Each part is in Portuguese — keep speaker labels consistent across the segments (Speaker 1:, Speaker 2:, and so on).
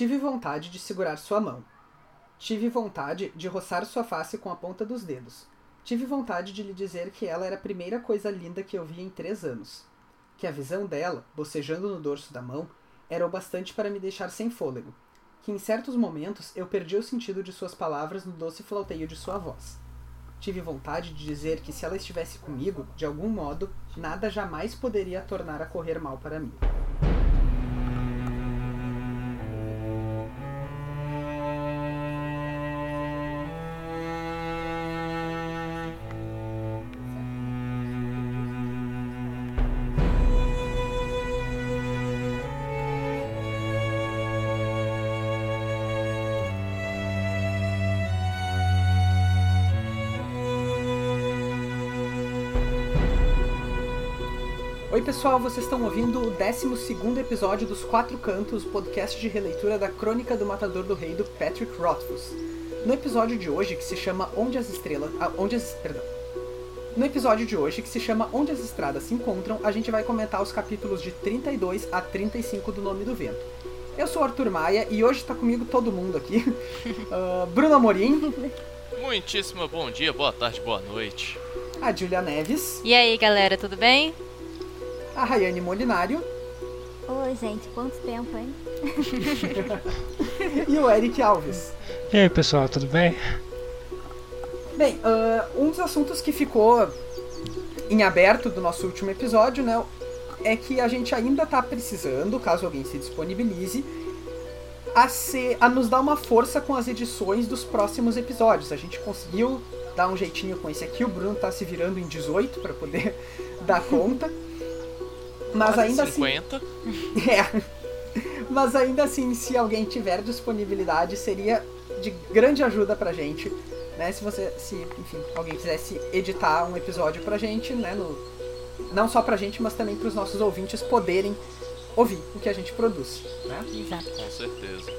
Speaker 1: Tive vontade de segurar sua mão. Tive vontade de roçar sua face com a ponta dos dedos. Tive vontade de lhe dizer que ela era a primeira coisa linda que eu vi em três anos. Que a visão dela, bocejando no dorso da mão, era o bastante para me deixar sem fôlego. Que em certos momentos eu perdi o sentido de suas palavras no doce flauteio de sua voz. Tive vontade de dizer que se ela estivesse comigo, de algum modo, nada jamais poderia tornar a correr mal para mim. Pessoal, vocês estão ouvindo o 12 episódio dos Quatro Cantos, podcast de releitura da Crônica do Matador do Rei do Patrick Rothfuss. No episódio de hoje, que se chama Onde as Estrelas. Ah, onde as. Perdão. No episódio de hoje, que se chama Onde as Estradas se Encontram, a gente vai comentar os capítulos de 32 a 35 do Nome do Vento. Eu sou Arthur Maia e hoje tá comigo todo mundo aqui. uh, Bruno Amorim.
Speaker 2: Muitíssimo bom dia, boa tarde, boa noite.
Speaker 1: A Julia Neves.
Speaker 3: E aí, galera, tudo bem?
Speaker 1: A Rayane Molinário.
Speaker 4: Oi, gente, quanto tempo, hein?
Speaker 1: e o Eric Alves.
Speaker 5: E aí, pessoal, tudo bem?
Speaker 1: Bem, uh, um dos assuntos que ficou em aberto do nosso último episódio, né, é que a gente ainda está precisando, caso alguém se disponibilize, a, ser, a nos dar uma força com as edições dos próximos episódios. A gente conseguiu dar um jeitinho com esse aqui, o Bruno está se virando em 18 para poder dar conta. Mas
Speaker 2: Quase
Speaker 1: ainda
Speaker 2: 50.
Speaker 1: assim. É. Mas ainda assim, se alguém tiver disponibilidade, seria de grande ajuda pra gente. Né? Se você. Se, enfim, alguém quisesse editar um episódio pra gente, né? No, não só pra gente, mas também pros nossos ouvintes poderem ouvir o que a gente produz. Né?
Speaker 3: Exato.
Speaker 2: Com certeza.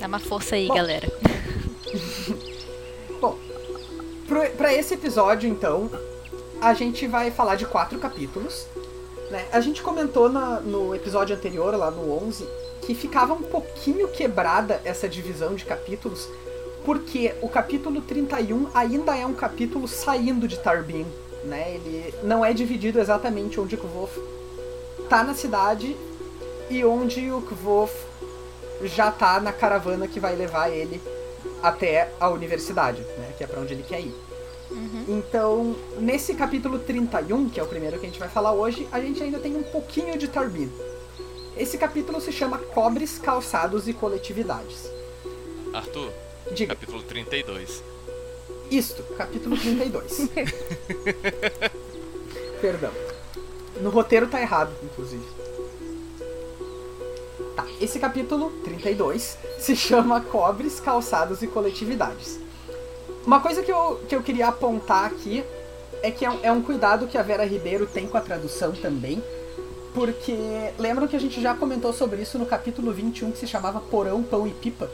Speaker 3: Dá uma força aí,
Speaker 1: Bom.
Speaker 3: galera.
Speaker 1: Bom, pro, pra esse episódio, então, a gente vai falar de quatro capítulos. Né? A gente comentou na- no episódio anterior, lá no 11, que ficava um pouquinho quebrada essa divisão de capítulos, porque o capítulo 31 ainda é um capítulo saindo de Tarbin. Né? Ele não é dividido exatamente onde o Kvof tá na cidade e onde o Kvof já tá na caravana que vai levar ele até a universidade, né? Que é pra onde ele quer ir. Então, nesse capítulo 31, que é o primeiro que a gente vai falar hoje, a gente ainda tem um pouquinho de Tarbin. Esse capítulo se chama Cobres, Calçados e Coletividades.
Speaker 2: Arthur,
Speaker 1: Diga,
Speaker 2: capítulo 32.
Speaker 1: isto, capítulo 32. Perdão. No roteiro tá errado, inclusive. Tá, esse capítulo 32 se chama Cobres, Calçados e Coletividades. Uma coisa que eu, que eu queria apontar aqui é que é um, é um cuidado que a Vera Ribeiro tem com a tradução também, porque lembram que a gente já comentou sobre isso no capítulo 21 que se chamava Porão, Pão e Pipa?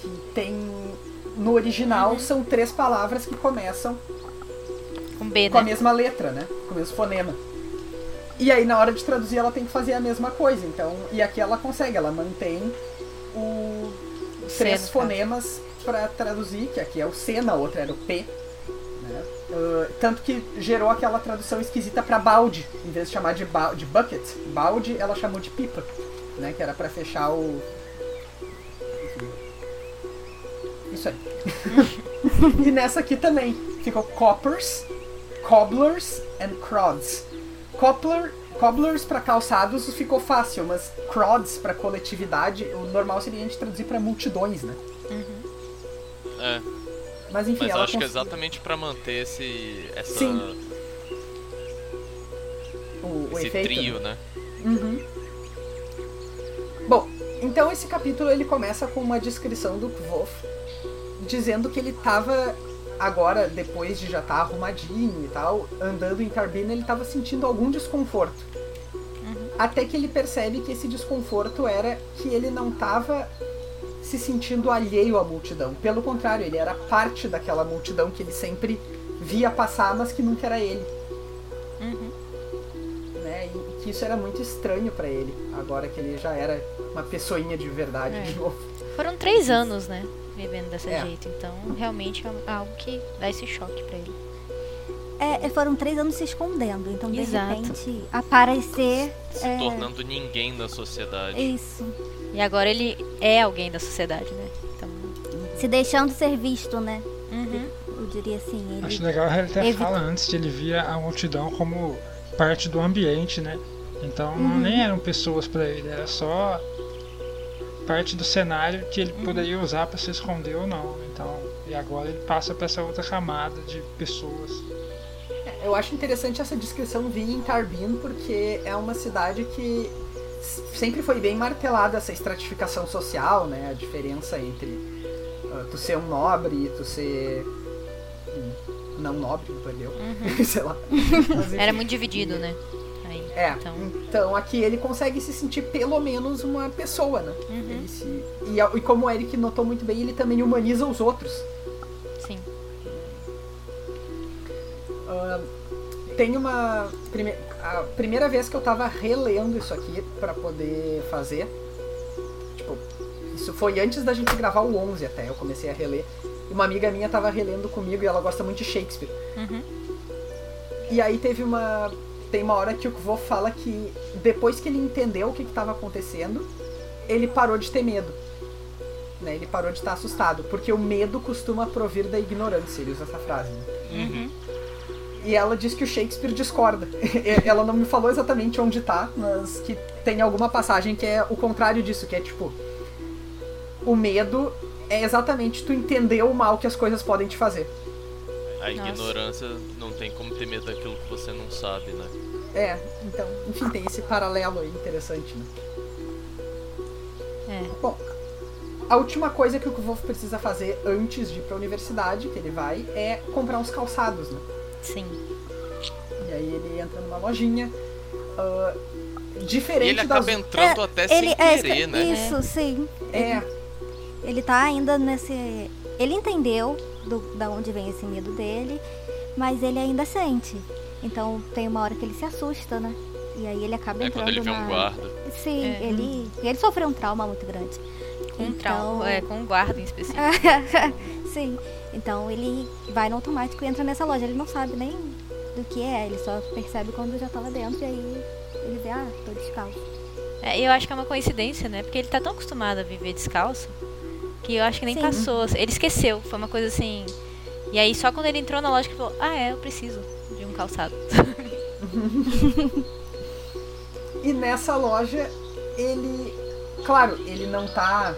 Speaker 1: Que tem. No original são três palavras que começam
Speaker 3: Com B,
Speaker 1: com a
Speaker 3: né?
Speaker 1: mesma letra, né? Com o mesmo fonema. E aí na hora de traduzir ela tem que fazer a mesma coisa. Então, e aqui ela consegue, ela mantém o três fonemas pra traduzir, que aqui é o C, na outra era o P. Né? Ah, tanto que gerou aquela tradução esquisita pra balde, em vez de chamar de, ba de bucket, balde ela chamou de pipa, né? Que era pra fechar o. Isso aí. e nessa aqui também ficou coppers, cobblers and crods. Cobbler, cobblers para calçados ficou fácil, mas crods para coletividade, o normal seria a gente traduzir para multidões, né?
Speaker 2: É,
Speaker 1: Mas enfim,
Speaker 2: mas
Speaker 1: ela
Speaker 2: acho que é exatamente pra manter esse. Essa,
Speaker 1: Sim. o, o
Speaker 2: esse
Speaker 1: efeito.
Speaker 2: trio,
Speaker 1: né?
Speaker 2: né?
Speaker 1: Uhum. Bom, então esse capítulo ele começa com uma descrição do Kvof dizendo que ele tava agora, depois de já estar arrumadinho e tal, andando em Carbina, ele tava sentindo algum desconforto. Até que ele percebe que esse desconforto era que ele não tava se sentindo alheio à multidão. Pelo contrário, ele era parte daquela multidão que ele sempre via passar, mas que nunca era ele.
Speaker 3: Uhum.
Speaker 1: né? E que isso era muito estranho pra ele, agora que ele já era uma pessoinha de verdade
Speaker 3: É.
Speaker 1: de novo.
Speaker 3: Foram três anos, né? Vivendo desse
Speaker 1: É.
Speaker 3: jeito. Então, realmente é algo que dá esse choque pra ele.
Speaker 4: É, foram três anos se escondendo, então de
Speaker 3: Exato.
Speaker 4: repente aparecer.
Speaker 2: Se
Speaker 4: é,
Speaker 2: tornando ninguém na sociedade.
Speaker 4: Isso.
Speaker 3: E agora ele é alguém da sociedade, né? Então.
Speaker 4: Se deixando ser visto, né?
Speaker 3: Uhum.
Speaker 4: Eu diria assim. Ele...
Speaker 5: Acho legal ele até
Speaker 4: Evi-
Speaker 5: fala antes que ele via a multidão como parte do ambiente, né? Então não, nem eram pessoas pra ele, era só parte do cenário que ele poderia usar pra se esconder ou não. Então, e agora ele passa pra essa outra camada de pessoas.
Speaker 1: Eu acho interessante essa descrição vir em Tarbin, porque é uma cidade que sempre foi bem martelada essa estratificação social, né? A diferença entre ah, tu ser um nobre e tu ser um não nobre, entendeu? Sei lá. Mas.
Speaker 3: Era muito dividido, né? Aí.
Speaker 1: É,
Speaker 3: Então.
Speaker 1: então. aqui ele consegue se sentir pelo menos uma pessoa, né?
Speaker 3: Uhum.
Speaker 1: Ele se- e, e como o Eric notou muito bem, ele também humaniza os outros.
Speaker 3: Sim.
Speaker 1: Ah, tem uma. prime- a primeira vez que eu tava relendo isso aqui pra poder fazer. Tipo, isso foi antes da gente gravar o 11 até. Eu comecei a reler. Uma amiga minha tava relendo comigo e ela gosta muito de Shakespeare.
Speaker 3: Uhum.
Speaker 1: E aí teve uma. Tem uma hora que o vô fala que depois que ele entendeu o que estava acontecendo, ele parou de ter medo. Né? Ele parou de estar assustado. Porque o medo costuma provir da ignorância. Ele usa essa frase. Né?
Speaker 3: Uhum.
Speaker 1: E ela diz que o Shakespeare discorda. ela não me falou exatamente onde tá, mas que tem alguma passagem que é o contrário disso, que é tipo. O medo é exatamente tu entender o mal que as coisas podem te fazer.
Speaker 2: A
Speaker 3: Nossa.
Speaker 2: ignorância não tem como ter medo daquilo que você não sabe, né?
Speaker 1: É, então, enfim, tem esse paralelo aí interessante, né?
Speaker 3: É.
Speaker 1: Bom, a última coisa que o Wolf precisa fazer antes de ir pra universidade, que ele vai, é comprar uns calçados, né?
Speaker 3: Sim.
Speaker 1: E aí ele entra numa lojinha.
Speaker 2: E
Speaker 1: diferente
Speaker 2: ele
Speaker 1: das.
Speaker 2: acaba entrando até
Speaker 4: ele
Speaker 2: sem
Speaker 4: é,
Speaker 2: querer, né?
Speaker 4: Isso, sim.
Speaker 1: É,
Speaker 4: Ele tá ainda nesse. Ele entendeu do, da onde vem esse medo dele, mas ele ainda sente. Então tem uma hora que ele se assusta, né? E aí ele acaba
Speaker 2: É
Speaker 4: entrando
Speaker 2: quando ele vê
Speaker 4: na...
Speaker 2: um guarda.
Speaker 4: Sim,
Speaker 3: É.
Speaker 4: ele, ele sofreu um trauma muito grande.
Speaker 3: Com um
Speaker 4: Então-
Speaker 3: trauma. É, com um guarda em específico.
Speaker 4: Sim. Então ele vai no automático e entra nessa loja. Ele não sabe nem do que é, ele só percebe quando já tá lá dentro e aí ele vê, ah, tô descalço.
Speaker 3: É, eu acho que é uma coincidência, né? Porque ele tá tão acostumado a viver descalço que eu acho que nem
Speaker 4: Sim.
Speaker 3: passou. Ele esqueceu. Foi uma coisa assim. E aí só quando ele entrou na loja que ele falou, ah é, eu preciso de um calçado.
Speaker 1: E nessa loja, ele. Claro, ele não tá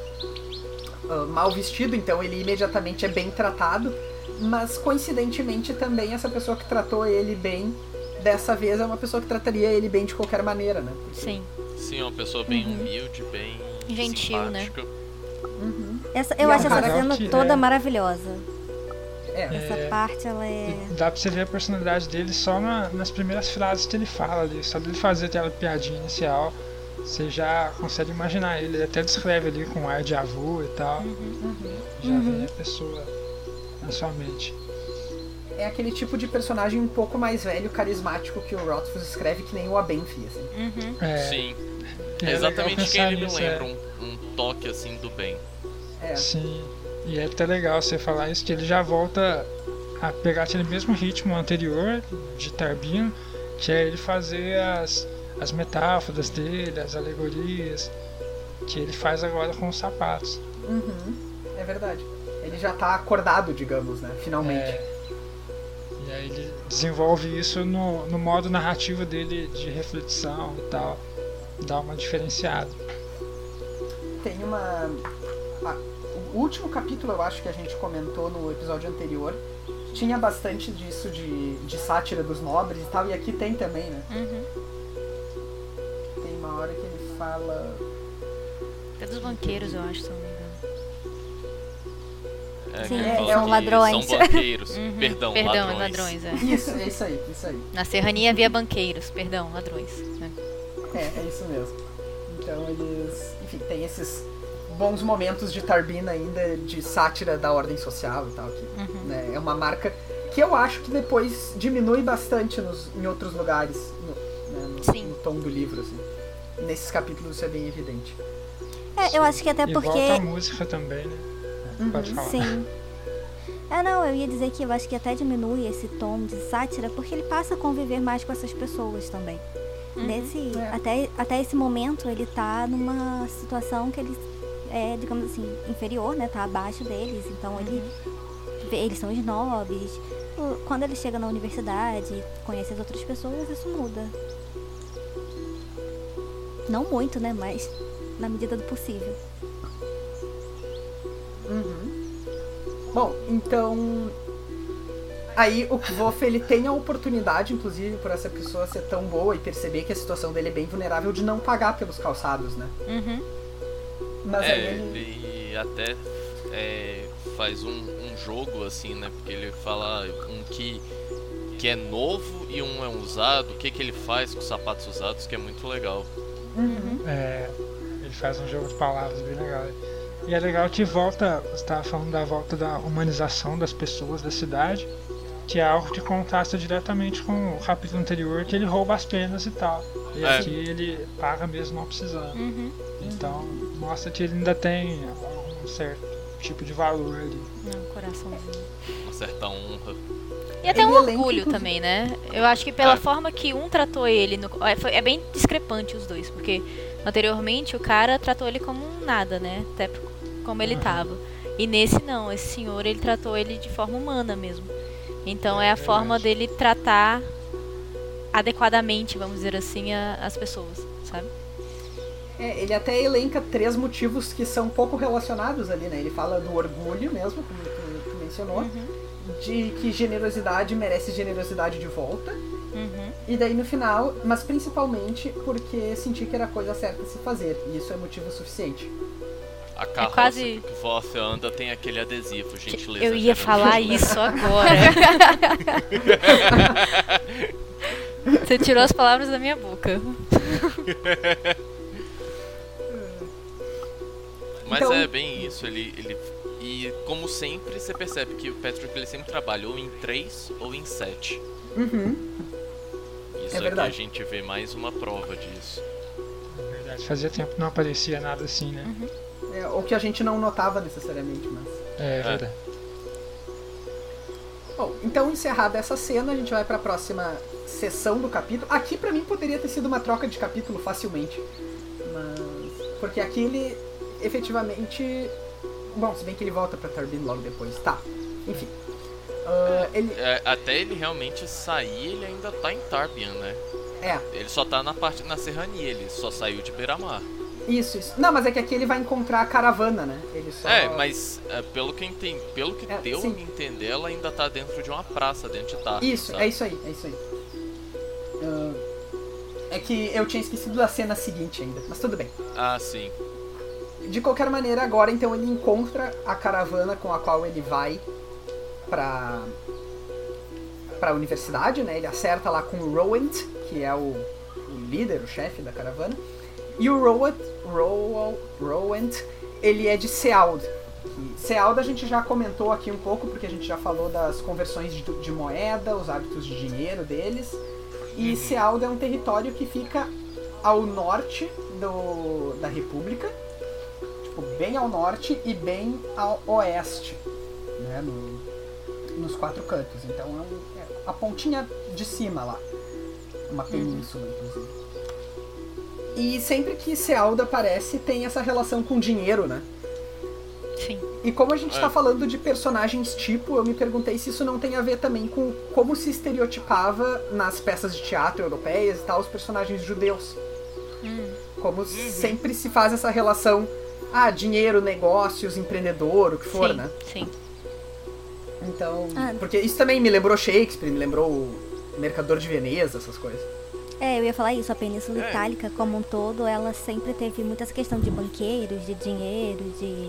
Speaker 1: ah, mal vestido, então ele imediatamente é bem tratado. Mas coincidentemente também essa pessoa que tratou ele bem, dessa vez é uma pessoa que trataria ele bem de qualquer maneira, né?
Speaker 3: Sim.
Speaker 2: Sim, é uma pessoa bem
Speaker 3: Uhum.
Speaker 2: humilde, bem
Speaker 3: Gentil, né?
Speaker 2: simpática.
Speaker 4: Essa,
Speaker 1: E
Speaker 4: eu
Speaker 1: é
Speaker 4: acho essa cena toda
Speaker 5: é.
Speaker 4: maravilhosa.
Speaker 1: É.
Speaker 4: Essa
Speaker 5: É.
Speaker 4: parte, ela é.
Speaker 5: E dá pra você ver a personalidade dele só na- nas primeiras frases que ele fala ali. Só dele fazer aquela piadinha inicial, você já consegue imaginar ele. Ele até descreve ali com ar de avô e tal. Já vem a pessoa na sua mente.
Speaker 1: É aquele tipo de personagem um pouco mais velho, carismático que o Rothfuss escreve, que nem o Abenfi, assim.
Speaker 3: Uhum.
Speaker 5: É,
Speaker 2: Sim, é
Speaker 5: é
Speaker 2: exatamente quem
Speaker 5: pensar
Speaker 2: ele me
Speaker 5: nisso,
Speaker 2: lembra.
Speaker 5: é.
Speaker 2: Um, um toque assim do bem.
Speaker 1: É.
Speaker 5: Sim, e é até legal você falar isso, que ele já volta a pegar aquele mesmo ritmo anterior de Tarbino, que é ele fazer as, as metáforas dele, as alegorias, que ele faz agora com os sapatos.
Speaker 1: Uhum. É verdade. Ele já tá acordado, digamos, né? Finalmente.
Speaker 5: É, e aí ele desenvolve isso no, no modo narrativo dele de reflexão e tal, dá uma diferenciada.
Speaker 1: Tem uma. a- o último capítulo, eu acho que a gente comentou no episódio anterior, tinha bastante disso de, de sátira dos nobres e tal, e aqui tem também, né?
Speaker 3: Uhum.
Speaker 1: Hora que ele fala.
Speaker 3: É dos banqueiros, eu acho, se não me engano.
Speaker 2: É,
Speaker 4: Sim,
Speaker 1: é, são
Speaker 4: ladrões.
Speaker 2: São banqueiros.
Speaker 3: Uhum.
Speaker 2: Perdão,
Speaker 3: Perdão,
Speaker 2: ladrões.
Speaker 3: ladrões, é.
Speaker 1: Isso, é isso aí, isso aí.
Speaker 3: Na serrania havia banqueiros, perdão, ladrões. né?
Speaker 1: É, é isso mesmo. Então eles. Enfim, tem esses bons momentos de Tarbina ainda, de sátira da ordem social e tal. Que,
Speaker 3: Uhum.
Speaker 1: né, é uma marca que eu acho que depois diminui bastante nos, em outros lugares. No, né, no-
Speaker 3: Sim.
Speaker 1: no tom do livro, assim. Nesses capítulos isso é bem evidente.
Speaker 4: É, eu acho que até
Speaker 5: e
Speaker 4: porque.
Speaker 5: volta a música também, né?
Speaker 1: Uhum,
Speaker 5: Pode falar.
Speaker 4: Sim. É, não, eu ia dizer que eu acho que até diminui esse tom de sátira, porque ele passa a conviver mais com essas pessoas também. Nesse,
Speaker 1: É.
Speaker 4: até, até esse momento, ele tá numa situação que ele é, digamos assim, inferior, né? Tá abaixo deles. Então ele. vê- Eles são snobs. Quando ele chega na universidade, conhece as outras pessoas, isso muda. Não muito, né? Mas na medida do possível.
Speaker 1: Uhum. Bom, então. Aí o Kvof ele tem a oportunidade, inclusive, por essa pessoa ser tão boa e perceber que a situação dele é bem vulnerável de não pagar pelos calçados, né?
Speaker 3: Uhum.
Speaker 1: Mas aí
Speaker 2: É,
Speaker 1: ele.
Speaker 2: ele até é, faz um, um jogo assim, né? Porque ele fala um que, que é novo e um é usado. O que, que ele faz com os sapatos usados, que é muito legal.
Speaker 1: Uhum.
Speaker 5: É, ele faz um jogo de palavras bem legal. E é legal que volta, você estava falando da volta da humanização das pessoas da cidade, que é algo que contrasta diretamente com o capítulo anterior, que ele rouba as penas e tal. E
Speaker 2: É.
Speaker 5: aqui ele paga mesmo não precisando.
Speaker 3: Uhum.
Speaker 5: Então mostra que ele ainda tem um certo tipo de valor ali.
Speaker 3: Não, coraçãozinho.
Speaker 2: Uma certa honra.
Speaker 3: E até
Speaker 1: Ele
Speaker 3: um
Speaker 1: elenca,
Speaker 3: orgulho
Speaker 1: inclusive-
Speaker 3: também, né? Eu acho que pela
Speaker 2: É.
Speaker 3: forma que um tratou ele. No... é, foi- é bem discrepante os dois, porque anteriormente o cara tratou ele como um nada, né? Até como ele tava. E nesse não, esse senhor ele tratou ele de forma humana mesmo. Então é,
Speaker 5: É
Speaker 3: a forma dele tratar adequadamente, vamos dizer assim, a- as pessoas, sabe?
Speaker 1: É, ele até elenca três motivos que são pouco relacionados ali, né? Ele fala do orgulho mesmo, como tu, tu mencionou,
Speaker 3: Uhum.
Speaker 1: De que generosidade merece generosidade de volta.
Speaker 3: Uhum.
Speaker 1: E daí no final, mas principalmente porque senti que era a coisa certa a se fazer. E isso é motivo suficiente.
Speaker 2: A carroça
Speaker 3: quase-
Speaker 2: que Voff anda tem aquele adesivo, gentileza.
Speaker 3: Eu ia falar isso agora. Você tirou as palavras da minha boca.
Speaker 2: Mas
Speaker 1: Então-
Speaker 2: é bem isso, ele, ele. E como sempre, você percebe que o Patrick ele sempre trabalhou em 3 ou em 7.
Speaker 1: Uhum.
Speaker 2: Isso
Speaker 1: É
Speaker 2: aqui a
Speaker 1: verdade.
Speaker 2: gente vê mais uma prova disso.
Speaker 5: Na verdade, fazia tempo que não aparecia nada assim, né?
Speaker 1: É, o que a gente não notava necessariamente, mas.
Speaker 5: É, verdade.
Speaker 1: Bom, então encerrada essa cena, a gente vai pra próxima sessão do capítulo. Aqui pra mim poderia ter sido uma troca de capítulo facilmente. Mas. Porque aqui ele efetivamente. Bom, se bem que ele volta pra Turbine logo depois. Tá. Enfim. Ah, ele.
Speaker 2: É, até ele realmente sair, ele ainda tá em Tarbian, né?
Speaker 1: É,
Speaker 2: Ele só tá na parte na serrania, ele só saiu de Beira-Mar.
Speaker 1: isso, isso. Não, mas é que aqui ele vai encontrar a caravana, né? Ele só.
Speaker 2: É, mas é, pelo que entendi, pelo que
Speaker 1: É,
Speaker 2: deu
Speaker 1: sim.
Speaker 2: a entender, ela ainda tá dentro de uma praça, dentro de Tarbian.
Speaker 1: Isso,
Speaker 2: sabe?
Speaker 1: é isso aí, é isso aí. Ah, é que eu tinha esquecido da cena seguinte ainda, mas tudo bem.
Speaker 2: Ah, sim.
Speaker 1: De qualquer maneira, agora então ele encontra a caravana com a qual ele vai pra pra universidade, né? Ele acerta lá com o Rowent, que é o, o líder, o chefe da caravana. E o Rowent, Row, Rowent, ele é de Seald. Seald a gente já comentou aqui um pouco, porque a gente já falou das conversões de, de moeda, os hábitos de dinheiro deles. E Seald é um território que fica ao norte do, da República, tipo, bem ao norte e bem ao oeste, né, no- nos quatro cantos. Então é, um- é a pontinha de cima lá, uma península, inclusive. E sempre que Sealda aparece, tem essa relação com dinheiro, né?
Speaker 3: Sim.
Speaker 1: E como a gente
Speaker 2: É.
Speaker 1: tá falando de personagens tipo, eu me perguntei se isso não tem a ver também com como se estereotipava nas peças de teatro europeias e tal os personagens judeus.
Speaker 3: Hum.
Speaker 1: Como sempre se faz essa relação, ah, dinheiro, negócios, empreendedor, o que for,
Speaker 3: sim,
Speaker 1: né?
Speaker 3: sim.
Speaker 1: Então,
Speaker 4: Ah.
Speaker 1: porque isso também me lembrou Shakespeare, me lembrou o Mercador de Veneza, essas coisas.
Speaker 4: É, eu ia falar isso, a Península
Speaker 2: É.
Speaker 4: Itálica como um todo, ela sempre teve muita essa questão de banqueiros, de dinheiro, de,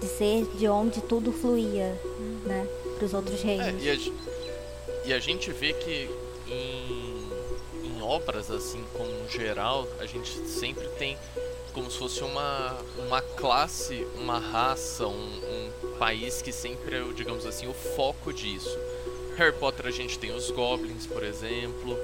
Speaker 4: de ser de onde tudo fluía, né, para os outros
Speaker 2: É,
Speaker 4: reinos.
Speaker 2: e a, e a gente vê que em, em obras, assim, como um geral, a gente sempre tem como se fosse uma, uma classe, uma raça, um, um país que sempre é, o, digamos assim, o foco disso. Harry Potter a gente tem os Goblins, por exemplo.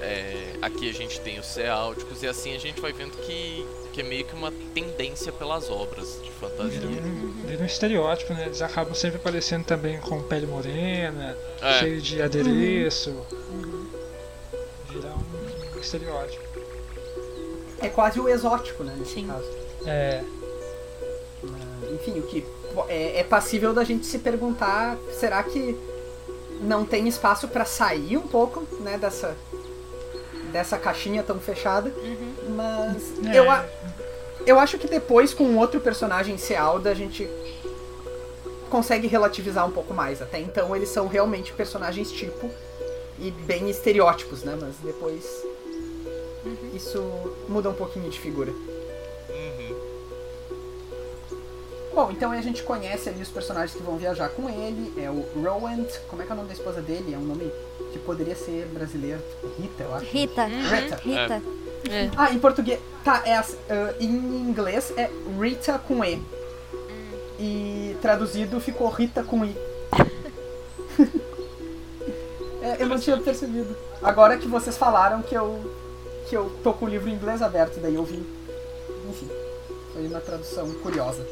Speaker 2: é, aqui a gente tem os ceálticos, e assim a gente vai vendo que, que é meio que uma tendência pelas obras de fantasia.
Speaker 5: Vira um, vira um estereótipo, né? Eles acabam sempre aparecendo também com pele morena,
Speaker 2: É.
Speaker 5: cheio de adereço. Vira um, um estereótipo.
Speaker 1: É quase o exótico, né, nesse
Speaker 3: Sim.
Speaker 1: caso.
Speaker 5: É,
Speaker 1: Ah, Enfim, o que é, é passível da gente se perguntar, será que não tem espaço pra sair um pouco, né, dessa dessa caixinha tão fechada? Mas
Speaker 5: É.
Speaker 1: eu a- eu acho que depois com outro personagem ser Alda, a gente consegue relativizar um pouco mais. Até então eles são realmente personagens tipo e bem estereótipos, né? Mas depois isso muda um pouquinho de figura.
Speaker 2: Uhum.
Speaker 1: Bom, então a gente conhece ali os personagens que vão viajar com ele. É o Rowand. Como é que é o nome da esposa dele? É um nome que poderia ser brasileiro. Rita, eu acho.
Speaker 4: Rita.
Speaker 1: Rita.
Speaker 4: Rita.
Speaker 3: É.
Speaker 1: Ah, em português. Tá, é as- ah, em inglês é Rita com E. E traduzido ficou Rita com I. É, eu não tinha percebido. Agora que vocês falaram que eu. Que eu tô com o livro em inglês aberto, daí eu vi. Enfim. Foi uma tradução curiosa.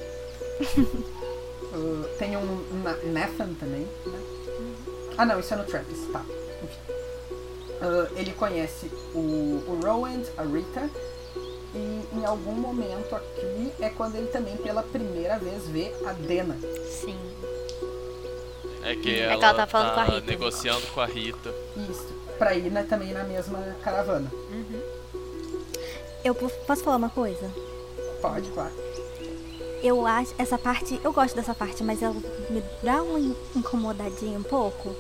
Speaker 1: Ah, tem um Na- Nathan também, né? Ah não, isso é no Trappist, tá. Enfim. Ah, ele conhece o, o Rowand, a Rita, e em algum momento aqui é quando ele também pela primeira vez vê a Dena.
Speaker 3: Sim.
Speaker 2: É que
Speaker 3: É
Speaker 2: ela,
Speaker 3: que ela tá falando com a Rita.
Speaker 2: negociando com a Rita.
Speaker 1: Isso. Pra ir né, também na mesma caravana.
Speaker 4: Eu po- posso falar uma coisa?
Speaker 1: Pode, claro.
Speaker 4: Eu acho essa parte, eu gosto dessa parte, mas ela me dá uma in- incomodadinha um pouco,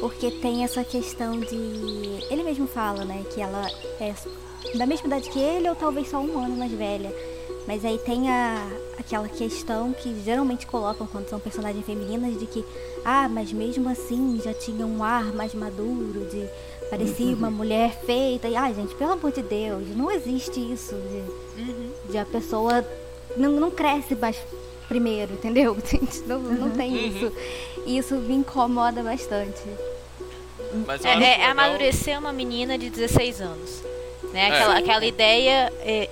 Speaker 4: porque tem essa questão de ele mesmo fala, né, que ela é da mesma idade que ele ou talvez só um ano mais velha. Mas aí tem a, aquela questão que geralmente colocam quando são personagens femininas de que, ah, mas mesmo assim já tinha um ar mais maduro, de parecia uma mulher feita. E, ah, gente, pelo amor de Deus, não existe isso de, de a pessoa não, não cresce mais primeiro, entendeu? Gente, não, não tem
Speaker 2: Uhum.
Speaker 4: isso. E isso me incomoda bastante.
Speaker 2: Mas
Speaker 3: É, é
Speaker 2: legal-
Speaker 3: amadurecer uma menina de 16 anos. Né?
Speaker 2: É.
Speaker 3: Aquela, aquela ideia. É,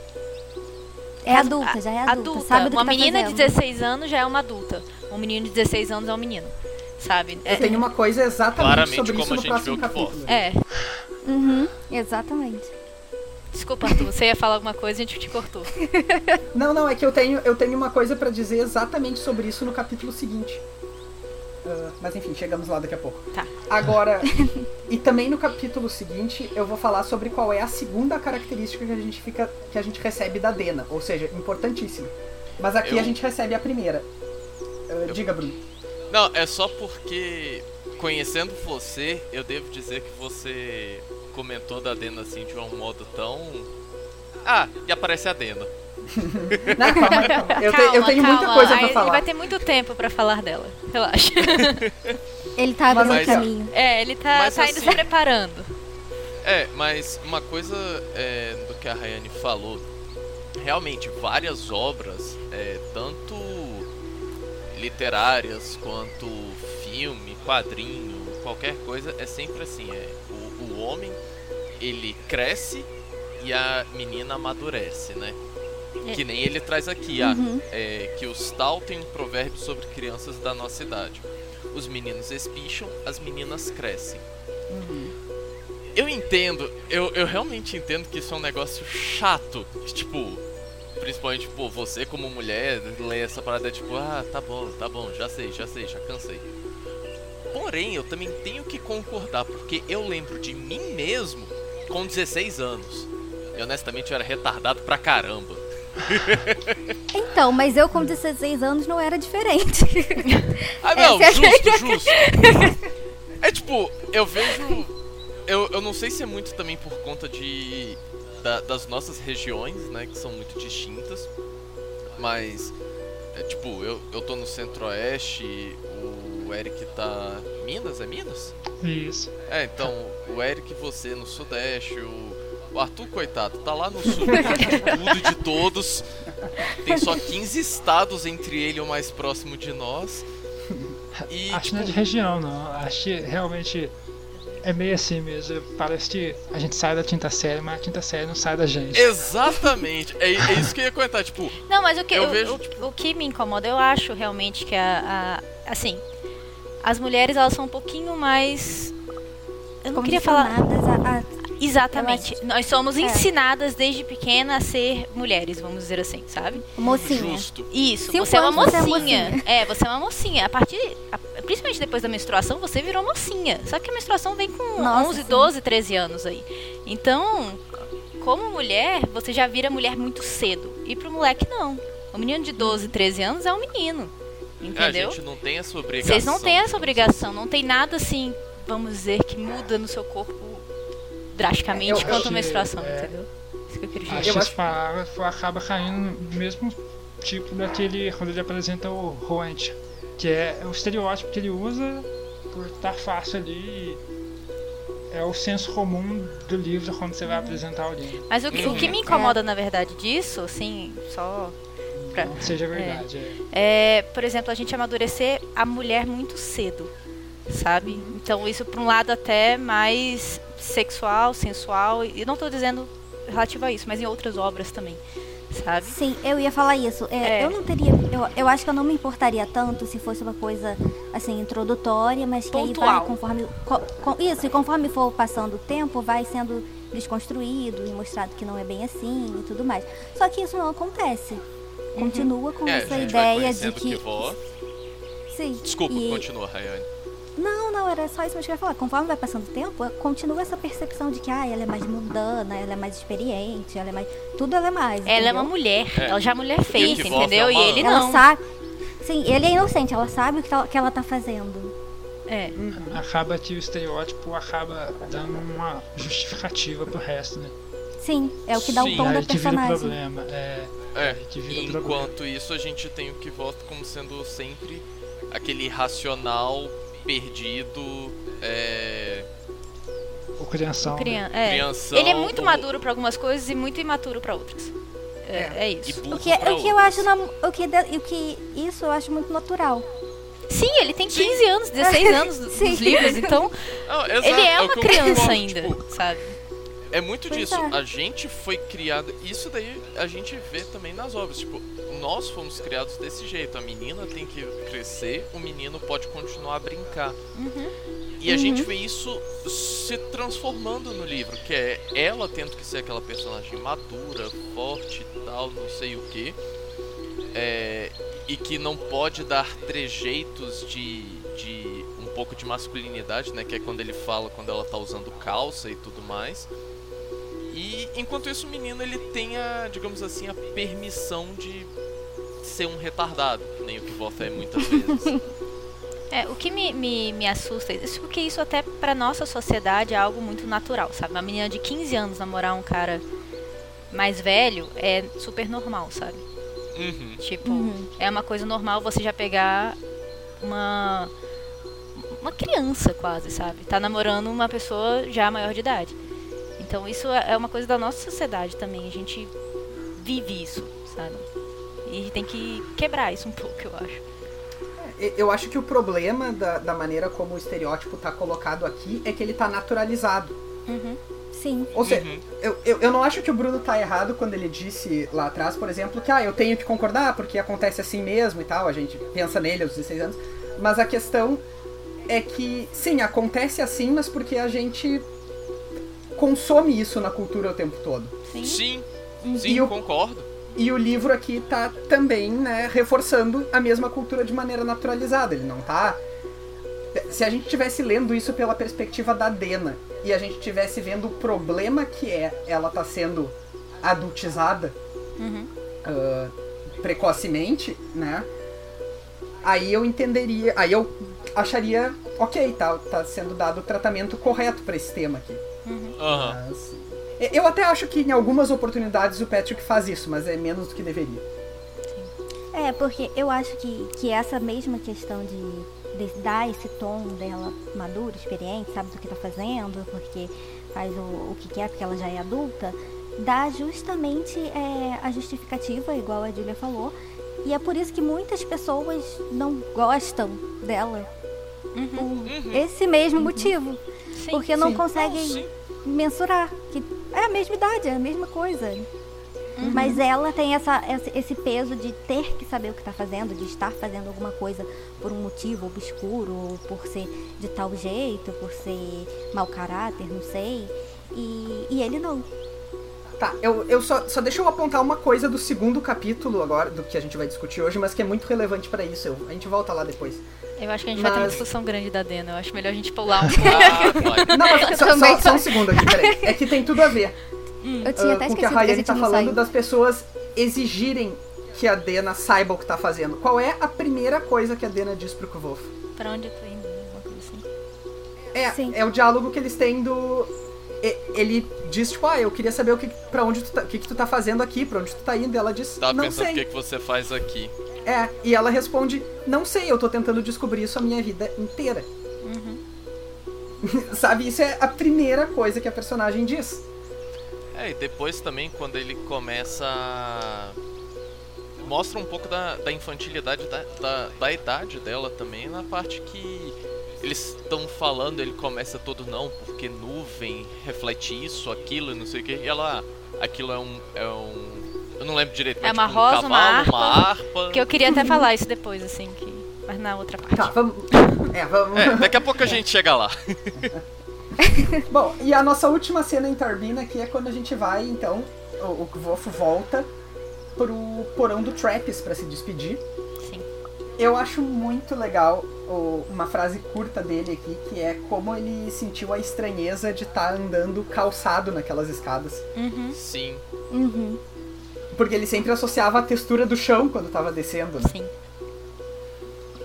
Speaker 4: É adulta, já é adulta. sabe do que
Speaker 3: uma
Speaker 4: tá
Speaker 3: menina
Speaker 4: fazendo.
Speaker 3: de 16 anos já é uma adulta. Um menino de 16 anos é um menino. Sabe? É,
Speaker 1: Eu tenho uma coisa exatamente
Speaker 2: Claramente
Speaker 1: sobre
Speaker 2: como
Speaker 1: isso
Speaker 2: a
Speaker 1: no
Speaker 2: gente
Speaker 1: próximo capítulo.
Speaker 3: é.
Speaker 4: Uhum, exatamente.
Speaker 3: Desculpa, Arthur, você ia falar alguma coisa e a gente te cortou.
Speaker 1: Não, não, é que eu tenho, eu tenho uma coisa pra dizer exatamente sobre isso no capítulo seguinte. Ah, mas enfim, chegamos lá daqui a pouco.
Speaker 3: Tá.
Speaker 1: Agora, e também no capítulo seguinte, eu vou falar sobre qual é a segunda característica que a gente fica, que a gente recebe da Dena, ou seja, importantíssima. Mas aqui
Speaker 2: Eu-
Speaker 1: a gente recebe a primeira. Ah, Diga, Bruno.
Speaker 2: Não, é só porque, conhecendo você, eu devo dizer que você comentou da Dena assim de um modo tão. Ah, e aparece a Dena.
Speaker 1: Não, calma, calma. Eu, te- eu
Speaker 3: Calma,
Speaker 1: tenho muita
Speaker 3: calma.
Speaker 1: coisa
Speaker 3: Aí
Speaker 1: pra
Speaker 3: Ele
Speaker 1: falar.
Speaker 3: vai ter muito tempo pra falar dela. Relaxa.
Speaker 4: Ele tá abrindo
Speaker 2: Mas-
Speaker 4: caminho.
Speaker 3: É, ele tá,
Speaker 2: Mas
Speaker 3: tá indo
Speaker 2: assim-
Speaker 3: se preparando.
Speaker 2: É, mas uma coisa é, do que a Rayane falou, realmente várias obras, é, tanto literárias quanto filme, quadrinho, qualquer coisa, é sempre assim, é o, o homem ele cresce e a menina amadurece, né?
Speaker 3: É.
Speaker 2: Que nem ele traz aqui, ah,
Speaker 4: Uhum.
Speaker 2: é, que os Tal tem um provérbio sobre crianças da nossa idade. Os meninos espicham, as meninas crescem. Eu entendo, eu, eu realmente entendo que isso é um negócio chato. Tipo, principalmente, pô, você como mulher, lê essa parada tipo, ah, tá bom, tá bom, já sei, já sei, já cansei. Porém, eu também tenho que concordar, porque eu lembro de mim mesmo com 16 anos. E honestamente eu era retardado pra caramba.
Speaker 4: Então, mas eu com 16 anos não era diferente.
Speaker 2: Ah, não,
Speaker 4: Essa é
Speaker 2: justo, justo. É tipo, eu vejo. Eu, eu não sei se é muito também por conta de. Da- das nossas regiões, né? Que são muito distintas. Mas. É tipo, eu, eu tô no centro-oeste, o Eric tá. Minas? É Minas?
Speaker 5: Isso.
Speaker 2: É, então, o Eric você no sudeste, o, o Arthur, coitado, tá lá no sul de tudo de todos. Tem só 15 estados entre ele e o mais próximo de nós. E,
Speaker 5: Acho que
Speaker 2: tipo,
Speaker 5: não é de região, não. Acho que realmente é meio assim mesmo. Parece que a gente sai da quinta série, mas a quinta série não sai da gente.
Speaker 2: Exatamente. É, é isso que eu ia comentar. Tipo,
Speaker 3: Não, mas o que,
Speaker 2: Eu
Speaker 3: o,
Speaker 2: vejo,
Speaker 3: o-
Speaker 2: tipo-
Speaker 3: o que me incomoda, eu acho realmente que a, a- assim, as mulheres elas são um pouquinho mais eu não queria falar
Speaker 4: a- a-
Speaker 3: exatamente. Nós somos
Speaker 4: é.
Speaker 3: ensinadas desde pequena a ser mulheres, vamos dizer assim, sabe?
Speaker 4: mocinha.
Speaker 2: justo.
Speaker 3: Isso,
Speaker 4: Cinco
Speaker 3: você é uma
Speaker 4: é
Speaker 3: mocinha.
Speaker 4: mocinha.
Speaker 3: É, você é uma mocinha. A partir, a- principalmente depois da menstruação, você virou mocinha. Só que a menstruação vem com
Speaker 4: Nossa,
Speaker 3: 11,
Speaker 4: sim.
Speaker 3: 12, 13 anos aí. Então, como mulher, você já vira mulher muito cedo. E pro moleque não. O menino de 12, 13 anos é um menino.
Speaker 2: É, a
Speaker 3: Entendeu?
Speaker 2: gente não tem essa obrigação.
Speaker 3: Vocês não têm essa obrigação, não tem nada assim, vamos dizer, que muda no seu corpo drasticamente
Speaker 1: Eu
Speaker 3: quanto
Speaker 5: acho
Speaker 3: a menstruação,
Speaker 5: que, é,
Speaker 3: entendeu? Isso que eu queria
Speaker 5: Acho
Speaker 3: dizer.
Speaker 5: que
Speaker 1: Eu
Speaker 5: esse parágrafo acaba caindo no mesmo tipo daquele quando ele apresenta o Roant, que é o estereótipo que ele usa por estar fácil ali. É o senso comum do livro quando você vai apresentar alguém.
Speaker 3: Mas o que, o que me incomoda, na verdade, disso, assim, só pra,
Speaker 5: Não que seja verdade. é.
Speaker 3: é, por exemplo, a gente amadurecer a mulher muito cedo, sabe? Então isso por um lado até mais sexual, sensual, e não tô dizendo relativo a isso, mas em outras obras também, sabe?
Speaker 4: Sim, eu ia falar isso. É,
Speaker 3: É.
Speaker 4: Eu não teria. Eu, eu acho que eu não me importaria tanto se fosse uma coisa assim, introdutória, mas que aí
Speaker 3: Pontual.
Speaker 4: vai conforme. co- com- isso, e conforme for passando o tempo, vai sendo desconstruído e mostrado que não é bem assim e tudo mais. Só que isso não acontece. Continua com
Speaker 2: É,
Speaker 4: essa
Speaker 2: a gente vai
Speaker 4: ideia de que.
Speaker 2: vó.
Speaker 4: Sim.
Speaker 2: Desculpa,
Speaker 4: e-
Speaker 2: continua, Rayane.
Speaker 4: Não, era só isso que eu ia falar. Conforme vai passando o tempo, continua essa percepção de que ah, ela é mais mundana, ela é mais experiente, ela é mais. Tudo ela é mais.
Speaker 3: Ela é uma mulher,
Speaker 2: É.
Speaker 3: ela já é mulher feita, entendeu?
Speaker 2: é
Speaker 3: E ele
Speaker 4: Ela
Speaker 3: não.
Speaker 4: sabe. Sim, ele é inocente, ela sabe o que ela, que ela tá fazendo.
Speaker 3: É.
Speaker 5: Acaba que o estereótipo acaba dando uma justificativa pro resto, né?
Speaker 4: Sim, é o que dá
Speaker 2: Sim.
Speaker 4: o tom da
Speaker 5: que vira o
Speaker 4: personagem.
Speaker 5: problema. É,
Speaker 2: É,
Speaker 5: que vira
Speaker 2: e
Speaker 5: o problema.
Speaker 2: enquanto isso a gente tem o que volta como sendo sempre aquele racional perdido, é,
Speaker 5: O crianção. né?
Speaker 3: Crian- é.
Speaker 2: crianção.
Speaker 3: Ele é muito
Speaker 2: o-
Speaker 3: maduro pra algumas coisas e muito imaturo pra outras. É, é
Speaker 2: e
Speaker 3: isso.
Speaker 4: O que,
Speaker 2: pra
Speaker 4: o que eu acho na- o que, o que isso eu acho muito natural.
Speaker 3: Sim, ele tem 15 anos, 16 anos dos
Speaker 4: Sim.
Speaker 3: livros, então
Speaker 2: Não,
Speaker 3: ele é
Speaker 2: o
Speaker 3: uma criança ainda,
Speaker 2: tipo,
Speaker 3: sabe?
Speaker 2: É muito
Speaker 4: Pois
Speaker 2: disso.
Speaker 4: é.
Speaker 2: A gente foi criado. Isso daí a gente vê também nas obras. Tipo, nós fomos criados desse jeito. A menina tem que crescer, o menino pode continuar a brincar.
Speaker 3: Uhum.
Speaker 2: E a gente vê isso se transformando no livro, que é ela tendo que ser aquela personagem madura, forte e tal, não sei o que. e que não pode dar trejeitos de, de um pouco de masculinidade, né? Que é quando ele fala quando ela tá usando calça e tudo mais. E enquanto isso o menino ele tem a, digamos assim, a permissão de ser um retardado, que nem o que Voth é muitas vezes.
Speaker 3: É, o que me, me, me assusta é isso, porque isso até pra nossa sociedade é algo muito natural, sabe? Uma menina de 15 anos namorar um cara mais velho é super normal, sabe?
Speaker 2: Uhum.
Speaker 3: Tipo,
Speaker 4: Uhum.
Speaker 3: é uma coisa normal você já pegar uma uma criança quase, sabe? Tá namorando uma pessoa já maior de idade. Então isso é é uma coisa da nossa sociedade também. A gente vive isso, sabe? E a gente tem que quebrar isso um pouco, eu acho.
Speaker 1: E- Eu acho que o problema da, da maneira como o estereótipo tá colocado aqui é que ele tá naturalizado.
Speaker 4: Sim.
Speaker 1: Ou seja,
Speaker 2: Uhum.
Speaker 1: eu, eu, eu não acho que o Bruno tá errado quando ele disse lá atrás, por exemplo, que ah, eu tenho que concordar porque acontece assim mesmo e tal, a gente pensa nele aos 16 anos. Mas a questão é que, sim, acontece assim, mas porque a gente consome isso na cultura o tempo todo.
Speaker 3: Sim.
Speaker 2: Sim,
Speaker 1: E
Speaker 2: sim,
Speaker 1: o-
Speaker 2: concordo.
Speaker 1: E o livro aqui tá também, né, reforçando a mesma cultura de maneira naturalizada. Ele não tá. Se a gente tivesse lendo isso pela perspectiva da Dena e a gente tivesse vendo o problema que é ela tá sendo adultizada
Speaker 3: Uhum.
Speaker 1: ah, precocemente, né? Aí eu entenderia, aí eu acharia, ok, tá, tá sendo dado o tratamento correto pra esse tema aqui.
Speaker 2: Aham.
Speaker 1: Mas, eu até acho que em algumas oportunidades o Patrick faz isso, mas é menos do que deveria.
Speaker 4: É, porque eu acho que, que essa mesma questão de, de dar esse tom dela madura, experiente, sabe do que tá fazendo, porque faz o, o que quer, porque ela já é adulta, dá justamente é, a justificativa, igual a Julia falou. E é por isso que muitas pessoas não gostam dela. Por esse mesmo motivo.
Speaker 3: Sim.
Speaker 4: porque não
Speaker 1: sim.
Speaker 4: conseguem
Speaker 2: Não,
Speaker 4: mensurar. Que é a mesma idade, é a mesma coisa. Mas ela tem essa, esse- peso de ter que saber o que está fazendo, de estar fazendo alguma coisa por um motivo obscuro, ou por ser de tal jeito, por ser mau caráter, não sei. E, e ele não.
Speaker 1: Tá, eu, eu só, só deixa eu apontar uma coisa do segundo capítulo agora, do que a gente vai discutir hoje, mas que é muito relevante pra isso. Eu- a gente volta lá depois.
Speaker 3: Eu acho que a gente vai ter uma
Speaker 1: Mas-
Speaker 3: discussão grande da Dena. Eu acho melhor a gente pular um
Speaker 2: Ah, vai.
Speaker 1: Não, mas só, só, só um segundo aqui, peraí. É que tem tudo a ver
Speaker 4: Eu tinha
Speaker 1: ah,
Speaker 4: até
Speaker 1: com o que a
Speaker 4: esquecido que a
Speaker 1: Rayane tá
Speaker 4: não
Speaker 1: falando
Speaker 4: saiu.
Speaker 1: das pessoas exigirem que a Dena saiba o que tá fazendo. Qual é a primeira coisa que a Dena diz pro Kvolf?
Speaker 3: Pra onde eu tô indo? assim.
Speaker 1: É,
Speaker 4: Sim.
Speaker 1: é o diálogo que eles têm do. Ele diz, tipo, ah, eu queria saber o que, pra onde tu tá, o que, que tu tá fazendo aqui, pra onde tu tá indo. E ela diz,
Speaker 2: Tava
Speaker 1: não
Speaker 2: pensando o que, que você faz aqui.
Speaker 1: É, e ela responde, não sei, eu tô tentando descobrir isso a minha vida inteira. Sabe, isso é a primeira coisa que a personagem diz.
Speaker 2: É, e depois também quando ele começa a... Mostra um pouco da, da infantilidade da, da, da idade dela também, na parte que eles estão falando, ele começa todo não, porque nuvem reflete isso, aquilo, e não sei o que, e ela, ah, aquilo é um. É um eu não lembro direito,
Speaker 3: É
Speaker 2: mas
Speaker 3: uma
Speaker 2: tipo, um
Speaker 3: rosa, uma
Speaker 2: cavalo,
Speaker 3: harpa.
Speaker 2: uma harpa.
Speaker 3: Que eu queria até falar isso depois, assim, que... mas na outra parte.
Speaker 1: Tá, vamos. É, vamos.
Speaker 2: É, daqui a pouco a gente chega lá.
Speaker 1: Bom, e a nossa última cena em Tarbina aqui é quando a gente vai, então, o, o volta pro porão do Trappist pra se despedir.
Speaker 3: Sim.
Speaker 1: Eu acho muito legal o- uma frase curta dele aqui, que é como ele sentiu a estranheza de estar andando calçado naquelas escadas.
Speaker 3: Uhum,
Speaker 2: Sim.
Speaker 4: Uhum.
Speaker 1: Porque ele sempre associava a textura do chão quando tava descendo, né?
Speaker 3: sim.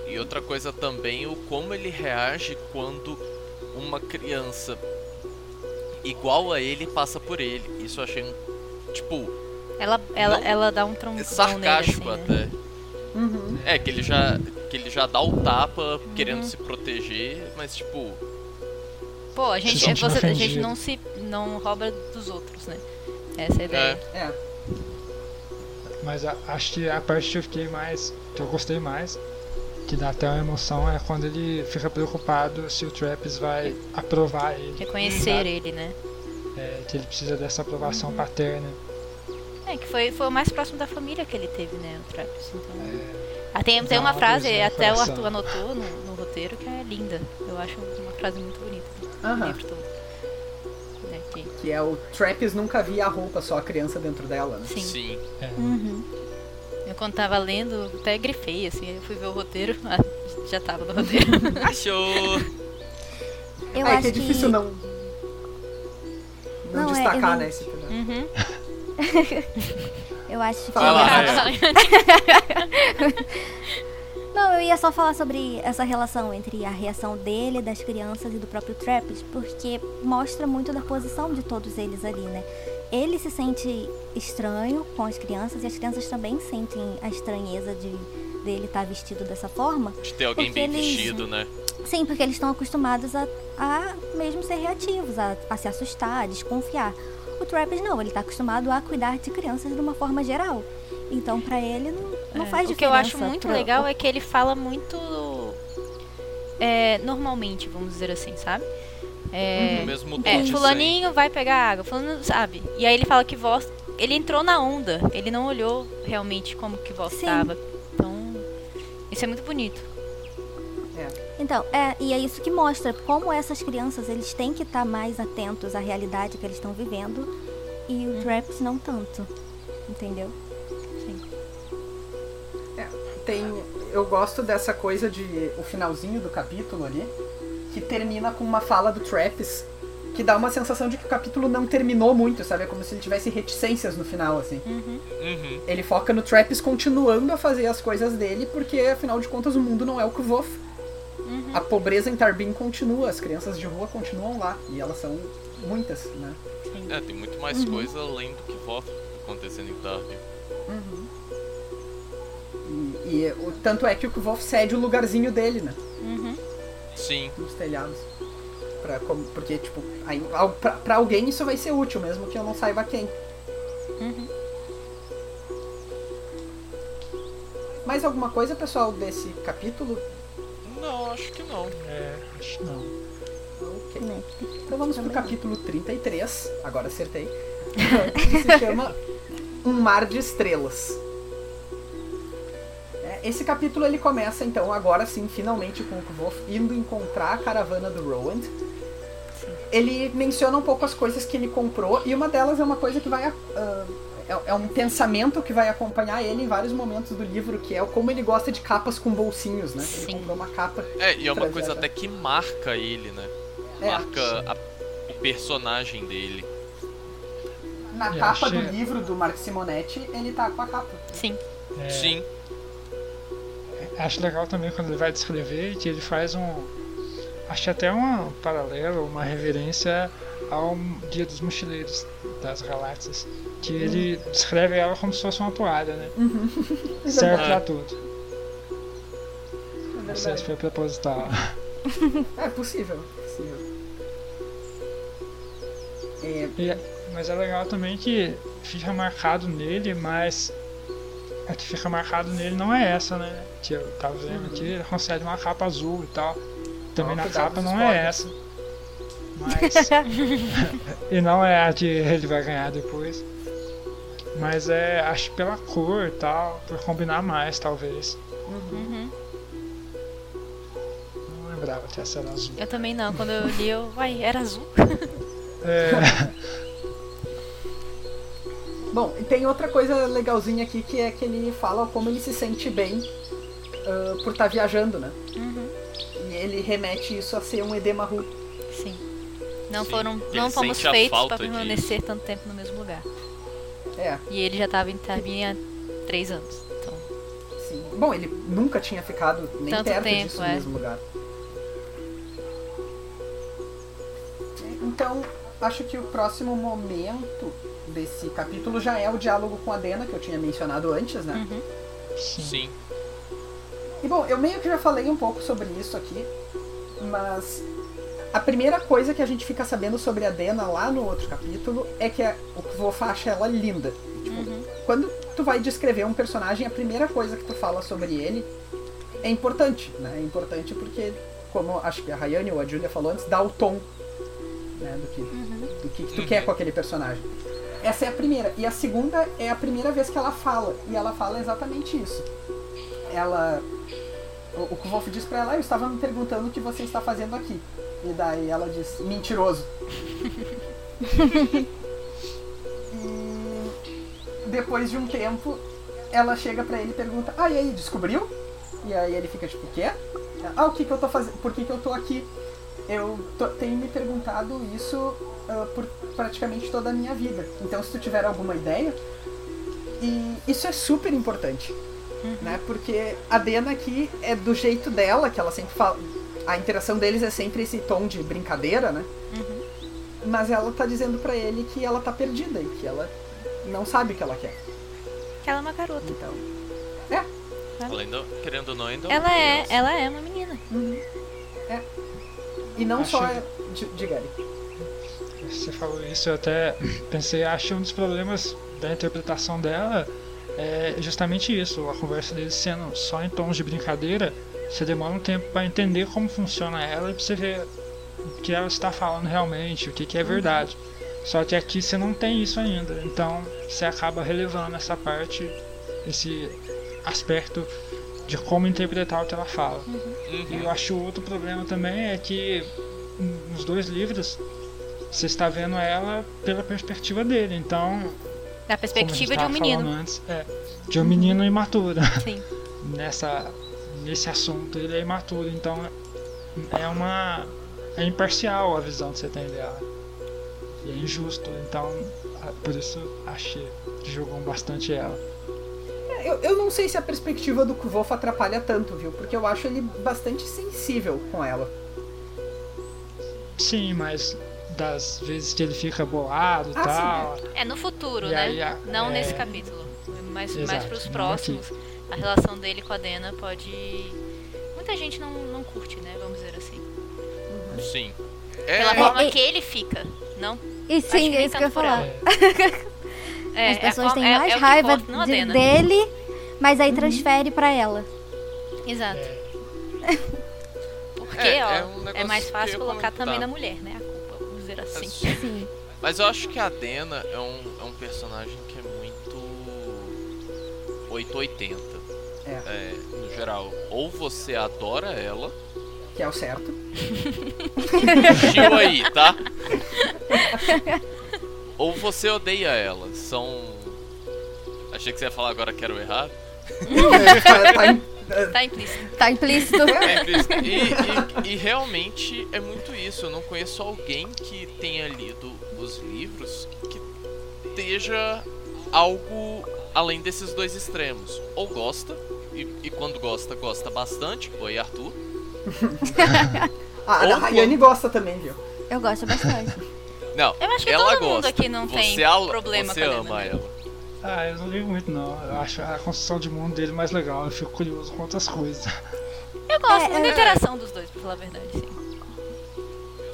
Speaker 2: E outra coisa também, o como ele reage quando uma criança igual a ele passa por ele. Isso eu achei um. Tipo,
Speaker 3: Ela, ela,
Speaker 2: Não-
Speaker 3: ela dá um trombão
Speaker 2: é sarcástico
Speaker 3: nele, assim, né?
Speaker 2: até.
Speaker 1: Uhum.
Speaker 2: É, que ele já. Que ele já dá o tapa querendo se proteger, mas tipo.
Speaker 3: Pô, a gente, você, a gente não se não rouba dos outros, né? Essa é a ideia.
Speaker 2: É,
Speaker 1: É.
Speaker 5: Mas a- acho que a parte que eu fiquei mais. que eu gostei mais, que dá até uma emoção, é quando ele fica preocupado se o Traps vai aprovar ele.
Speaker 3: Reconhecer
Speaker 5: sabe?
Speaker 3: ele, né?
Speaker 5: É, que ele precisa dessa aprovação paterna.
Speaker 3: É, que foi, foi o mais próximo da família que ele teve, né? O Travis. Então...
Speaker 5: É,
Speaker 3: Ah, tem, tem uma frase, até o. Arthur anotou no, no roteiro, que é linda. Eu acho uma frase muito bonita. do Né, que-
Speaker 1: Que é o Trappist nunca via a roupa, só a criança dentro dela, né?
Speaker 3: sim.
Speaker 2: sim.
Speaker 4: Uhum.
Speaker 3: Eu quando tava lendo, até grifei, assim, eu fui ver o roteiro, ah, já tava no roteiro.
Speaker 2: Achou!
Speaker 4: Eu
Speaker 1: é
Speaker 4: acho
Speaker 1: que é difícil não. Não,
Speaker 4: Não, é,
Speaker 1: destacar,
Speaker 4: não-
Speaker 1: né? Esse
Speaker 3: uhum.
Speaker 4: Eu acho que.
Speaker 2: Vai lá,
Speaker 4: ia só falar sobre essa relação entre a reação dele, das crianças e do próprio Trappist, porque mostra muito da posição de todos eles ali, né? Ele se sente estranho com as crianças e as crianças também sentem a estranheza de dele estar vestido dessa forma.
Speaker 2: De ter alguém bem
Speaker 4: eles-
Speaker 2: vestido, né?
Speaker 4: Sim, porque eles estão acostumados a, a mesmo ser reativos, a, a se assustar, a desconfiar. O Trappist não, ele tá acostumado a cuidar de crianças de uma forma geral. Então, pra ele, não, não
Speaker 3: É,
Speaker 4: faz
Speaker 3: O que eu
Speaker 4: diferença.
Speaker 3: acho muito
Speaker 4: pra-
Speaker 3: legal é que ele fala muito é, normalmente, vamos dizer assim, sabe? É,
Speaker 2: No mesmo tom
Speaker 3: é, fulaninho vai pegar água, fulano, sabe? E aí ele fala que voz, ele entrou na onda, ele não olhou realmente como que voz
Speaker 4: Sim.
Speaker 3: estava. Então, isso é muito bonito.
Speaker 4: Então, é, e é isso que mostra como essas crianças, eles têm que estar mais atentos à realidade que eles estão vivendo e o Trappist não tanto. Entendeu?
Speaker 1: Tem. Eu gosto dessa coisa de. o finalzinho do capítulo ali, que termina com uma fala do Trappist, que dá uma sensação de que o capítulo não terminou muito, sabe? É como se ele tivesse reticências no final, assim.
Speaker 3: Uhum.
Speaker 2: Uhum.
Speaker 1: Ele foca no Trappist continuando a fazer as coisas dele, porque afinal de contas o mundo não é o Kvof.
Speaker 3: Uhum.
Speaker 1: A pobreza em Tarbin continua, as crianças de rua continuam lá, e elas são muitas, né?
Speaker 2: É, tem muito mais coisa além do que voto acontecendo em Darby.
Speaker 1: E, e o, tanto é que o Kvof cede o lugarzinho dele, né?
Speaker 3: Uhum.
Speaker 2: Sim.
Speaker 1: nos telhados. Pra, como- porque, tipo, aí, pra, pra alguém isso vai ser útil, mesmo que eu não saiba quem.
Speaker 3: Uhum.
Speaker 1: Mais alguma coisa, pessoal, desse capítulo?
Speaker 2: Não, acho que não.
Speaker 5: É, acho que não.
Speaker 1: Ok.
Speaker 4: né?
Speaker 1: Então vamos pro capítulo 33, agora acertei. que se chama Um Mar de Estrelas. É, Esse capítulo ele começa então agora sim, finalmente com o Kvof indo encontrar a caravana do Rowand. Ele menciona um pouco as coisas que ele comprou e uma delas é uma coisa que vai ah, é, é um pensamento que vai acompanhar ele em vários momentos do livro, que é o como ele gosta de capas com bolsinhos, né? Ele
Speaker 3: Sim.
Speaker 1: comprou uma capa
Speaker 2: É, e é uma coisa até que marca ele, né?
Speaker 1: É.
Speaker 2: Marca a- o personagem dele.
Speaker 1: na
Speaker 5: Eu
Speaker 1: capa do
Speaker 5: achei-
Speaker 1: livro do Mark Simonetti, ele tá com a capa.
Speaker 3: Sim.
Speaker 5: É,
Speaker 2: Sim.
Speaker 5: Acho legal também quando ele vai descrever que ele faz um. Acho até um paralelo, uma reverência ao Dia dos Mochileiros das Galáxias. Que ele descreve ela como se fosse uma toalha, né? Serve pra
Speaker 2: É.
Speaker 5: tudo.
Speaker 1: É
Speaker 5: Não sei se foi proposital.
Speaker 1: É possível, possível. É,
Speaker 5: E mas é legal também que fica marcado nele, mas a que fica marcado nele não é essa, né? Que eu tava vendo aqui, ele consegue uma capa azul e tal. Também
Speaker 1: Ó,
Speaker 5: na capa não é essa. Mas. e não é a que ele vai ganhar depois. Mas é, acho que pela cor e tal, por combinar mais, talvez.
Speaker 3: Uhum.
Speaker 5: Não lembrava que essa era azul.
Speaker 3: Eu também não. Quando eu li, eu. Uai, era azul.
Speaker 5: É,
Speaker 1: Bom, e tem outra coisa legalzinha aqui que é que ele fala como ele se sente bem ah, por estar viajando, né?
Speaker 3: Uhum.
Speaker 1: E ele remete isso a ser um edema ru.
Speaker 3: Sim. Não
Speaker 2: Sim.
Speaker 3: foram. Não fomos feitos pra permanecer tanto tempo no mesmo lugar.
Speaker 1: É,
Speaker 3: E ele já tava em Tarbinha há três anos. Então.
Speaker 1: sim. Bom, ele nunca tinha ficado nem
Speaker 3: Tanto
Speaker 1: perto
Speaker 3: tempo,
Speaker 1: disso
Speaker 3: é.
Speaker 1: no mesmo lugar. Então, acho que o próximo momento desse capítulo já é o diálogo com a Dena, que eu tinha mencionado antes, né?
Speaker 3: Uhum.
Speaker 5: sim.
Speaker 2: Sim.
Speaker 1: E bom, eu meio que já falei um pouco sobre isso aqui, mas a primeira coisa que a gente fica sabendo sobre a Dena lá no outro capítulo é que a, o Kvof acha ela linda. Tipo,
Speaker 3: Uhum.
Speaker 1: quando tu vai descrever um personagem, a primeira coisa que tu fala sobre ele é importante, né? É importante porque, como acho que a Rayane ou a Julia falou antes, dá o tom né, do que, do que, que tu
Speaker 2: Uhum.
Speaker 1: quer com aquele personagem. Essa é a primeira. E a segunda é a primeira vez que ela fala. E ela fala exatamente isso. Ela. O, o Kvolf diz pra ela, "Ah, eu estava me perguntando o que você está fazendo aqui. E daí ela diz, mentiroso. e depois de um tempo, ela chega pra ele e pergunta, ah, e aí, descobriu? E aí ele fica tipo, o quê? Ah, o que que eu tô fazendo? Por que que eu tô aqui? Eu tô- tenho me perguntado isso ah, por praticamente toda a minha vida. Então, se tu tiver alguma ideia, e isso é super importante, né? Porque a Dena aqui é do jeito dela, que ela sempre fala. A interação deles é sempre esse tom de brincadeira, né? Mas ela tá dizendo pra ele que ela tá perdida e que ela não sabe o que ela quer.
Speaker 3: Que ela é uma garota.
Speaker 1: Então,
Speaker 2: Ela ainda, querendo ou não, ainda
Speaker 3: Ela
Speaker 2: uma
Speaker 3: é,
Speaker 2: criança.
Speaker 3: ela é uma menina.
Speaker 1: e não
Speaker 5: Acho-
Speaker 1: só é. di- Diga aí.
Speaker 5: Você falou isso, eu até pensei, acho que um dos problemas da interpretação dela é justamente isso, a conversa deles sendo só em tons de brincadeira, você demora um tempo para entender como funciona ela e pra você ver o que ela está falando realmente, o que, que é verdade. Só que aqui você não tem isso ainda, então você acaba relevando essa parte, esse aspecto de como interpretar o que ela fala. E
Speaker 2: Uhum.
Speaker 5: eu acho outro problema também é que nos dois livros você está vendo ela pela perspectiva dele, então
Speaker 3: Da perspectiva de um menino.
Speaker 5: antes, é, de um menino imaturo
Speaker 3: Sim.
Speaker 5: nessa nesse assunto ele é imaturo, então é uma é imparcial a visão que você tem dela e é injusto, então por isso achei que jogam bastante ela.
Speaker 1: Eu, eu não sei se a perspectiva do Kvolf atrapalha tanto, viu? Porque eu acho ele bastante sensível com ela.
Speaker 5: Sim, mas das vezes que ele fica bolado e
Speaker 1: Ah, sim,
Speaker 5: tal,
Speaker 3: É no futuro,
Speaker 5: E
Speaker 3: né?
Speaker 5: aí, a-
Speaker 3: não
Speaker 5: é-
Speaker 3: nesse capítulo. Mas mais
Speaker 5: Exato,
Speaker 3: pros
Speaker 5: não
Speaker 3: próximos. A relação dele com a Dena pode. Muita gente não, não curte, né? Vamos dizer assim.
Speaker 2: Sim. É,
Speaker 3: Pela
Speaker 4: É,
Speaker 3: forma
Speaker 4: é-
Speaker 3: que ele fica. Não.
Speaker 4: E sim, é isso que eu ia falar.
Speaker 3: É,
Speaker 4: As
Speaker 3: é
Speaker 4: pessoas têm
Speaker 3: é-
Speaker 4: mais
Speaker 3: é
Speaker 4: raiva
Speaker 3: importa,
Speaker 4: de- dele, mas aí transfere pra ela.
Speaker 3: Exato.
Speaker 5: É.
Speaker 3: Porque,
Speaker 2: É,
Speaker 3: ó,
Speaker 2: é
Speaker 3: é,
Speaker 2: um negócio
Speaker 3: mais fácil colocar também na mulher, né? Assim.
Speaker 4: Sim.
Speaker 2: Mas eu acho que a Dena é um, é um personagem que é muito 880.
Speaker 1: É.
Speaker 2: no geral. Ou você adora ela.
Speaker 1: Que é o certo.
Speaker 2: Gil aí, tá? Ou você odeia ela. São. Achei que você ia falar agora que era o errado.
Speaker 1: tá, tá em-
Speaker 3: Tá implícito.
Speaker 4: Tá implícito.
Speaker 2: É implícito. e, e- e realmente é muito isso. Eu não conheço alguém que tenha lido os livros que esteja algo além desses dois extremos. Ou gosta, e, e quando gosta, gosta bastante. Oi, Arthur.
Speaker 1: Ah, a
Speaker 2: Ou
Speaker 1: Rayane gosta também, viu?
Speaker 4: Eu gosto bastante.
Speaker 2: Não,
Speaker 3: Eu acho que
Speaker 2: ela
Speaker 3: todo mundo
Speaker 2: gosta.
Speaker 3: aqui não tem
Speaker 2: você al-
Speaker 3: problema
Speaker 2: você
Speaker 3: com a
Speaker 2: ama ela.
Speaker 5: Ah, eu não ligo muito não. Eu acho a construção de mundo dele mais legal. Eu fico curioso com outras coisas.
Speaker 3: Eu gosto
Speaker 4: É,
Speaker 3: muito da
Speaker 4: é-
Speaker 3: interação dos dois, pra falar a verdade, sim.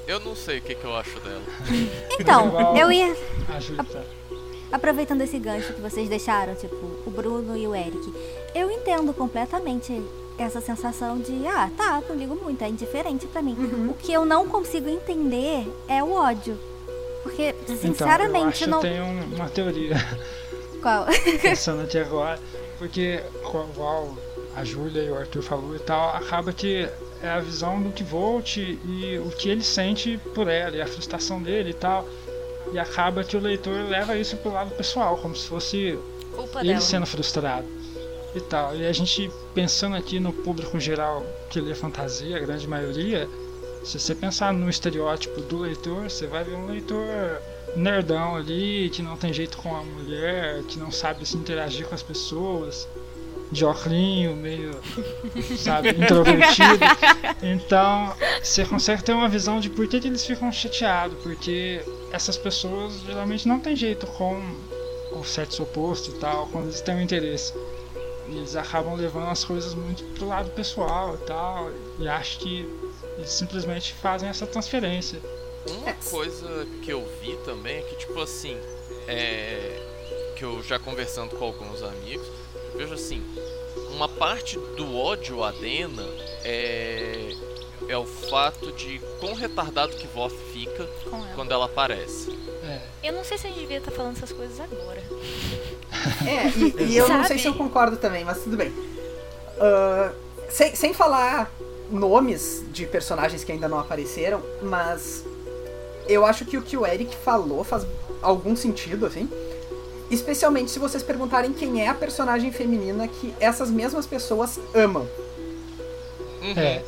Speaker 2: Eu não sei o que, que eu acho dela.
Speaker 4: Então, eu ia.
Speaker 5: A Júlia tá.
Speaker 4: Aproveitando esse gancho que vocês deixaram, tipo, o Bruno e o Eric, eu entendo completamente essa sensação de, ah, tá, não ligo muito, é indiferente pra mim.
Speaker 1: Uhum.
Speaker 4: O que eu não consigo entender é o ódio. Porque,
Speaker 5: Então, eu
Speaker 4: sinceramente,
Speaker 5: acho que
Speaker 4: não.
Speaker 5: eu tenho um- uma teoria
Speaker 4: Qual?
Speaker 5: pensando aqui agora. Porque, igual a Júlia e o Arthur falou e tal, acaba que é a visão do que Volt e o que ele sente por ela, e a frustração dele e tal. E acaba que o leitor leva isso pro lado pessoal, como se fosse
Speaker 3: Culpa
Speaker 5: ele
Speaker 3: dela.
Speaker 5: sendo frustrado e tal. E a gente pensando aqui no público geral que lê fantasia, a grande maioria, se você pensar no estereótipo do leitor, você vai ver um leitor nerdão ali, que não tem jeito com a mulher, que não sabe se interagir com as pessoas, de óculinho, meio, sabe, introvertido. Então, você consegue ter uma visão de por que, que eles ficam chateados, porque essas pessoas geralmente não tem jeito com o sexo oposto e tal, quando eles têm um interesse. Eles acabam levando as coisas muito pro lado pessoal e tal, e acho que eles simplesmente fazem essa transferência.
Speaker 2: Uma coisa que eu vi também é que, tipo assim, é. Que eu já conversando com alguns amigos, vejo assim, uma parte do ódio a Dena é. É o fato de quão retardado que Voth fica quando ela aparece.
Speaker 5: É,
Speaker 3: Eu não sei se a gente devia estar falando essas coisas agora.
Speaker 1: É, e, e eu não sei
Speaker 3: Sabe?
Speaker 1: se eu concordo também, mas tudo bem. Ah, sem, sem falar nomes de personagens que ainda não apareceram, mas eu acho que o que o Eric falou faz algum sentido, assim. Especialmente se vocês perguntarem quem é a personagem feminina que essas mesmas pessoas amam,
Speaker 2: Uhum.
Speaker 5: é,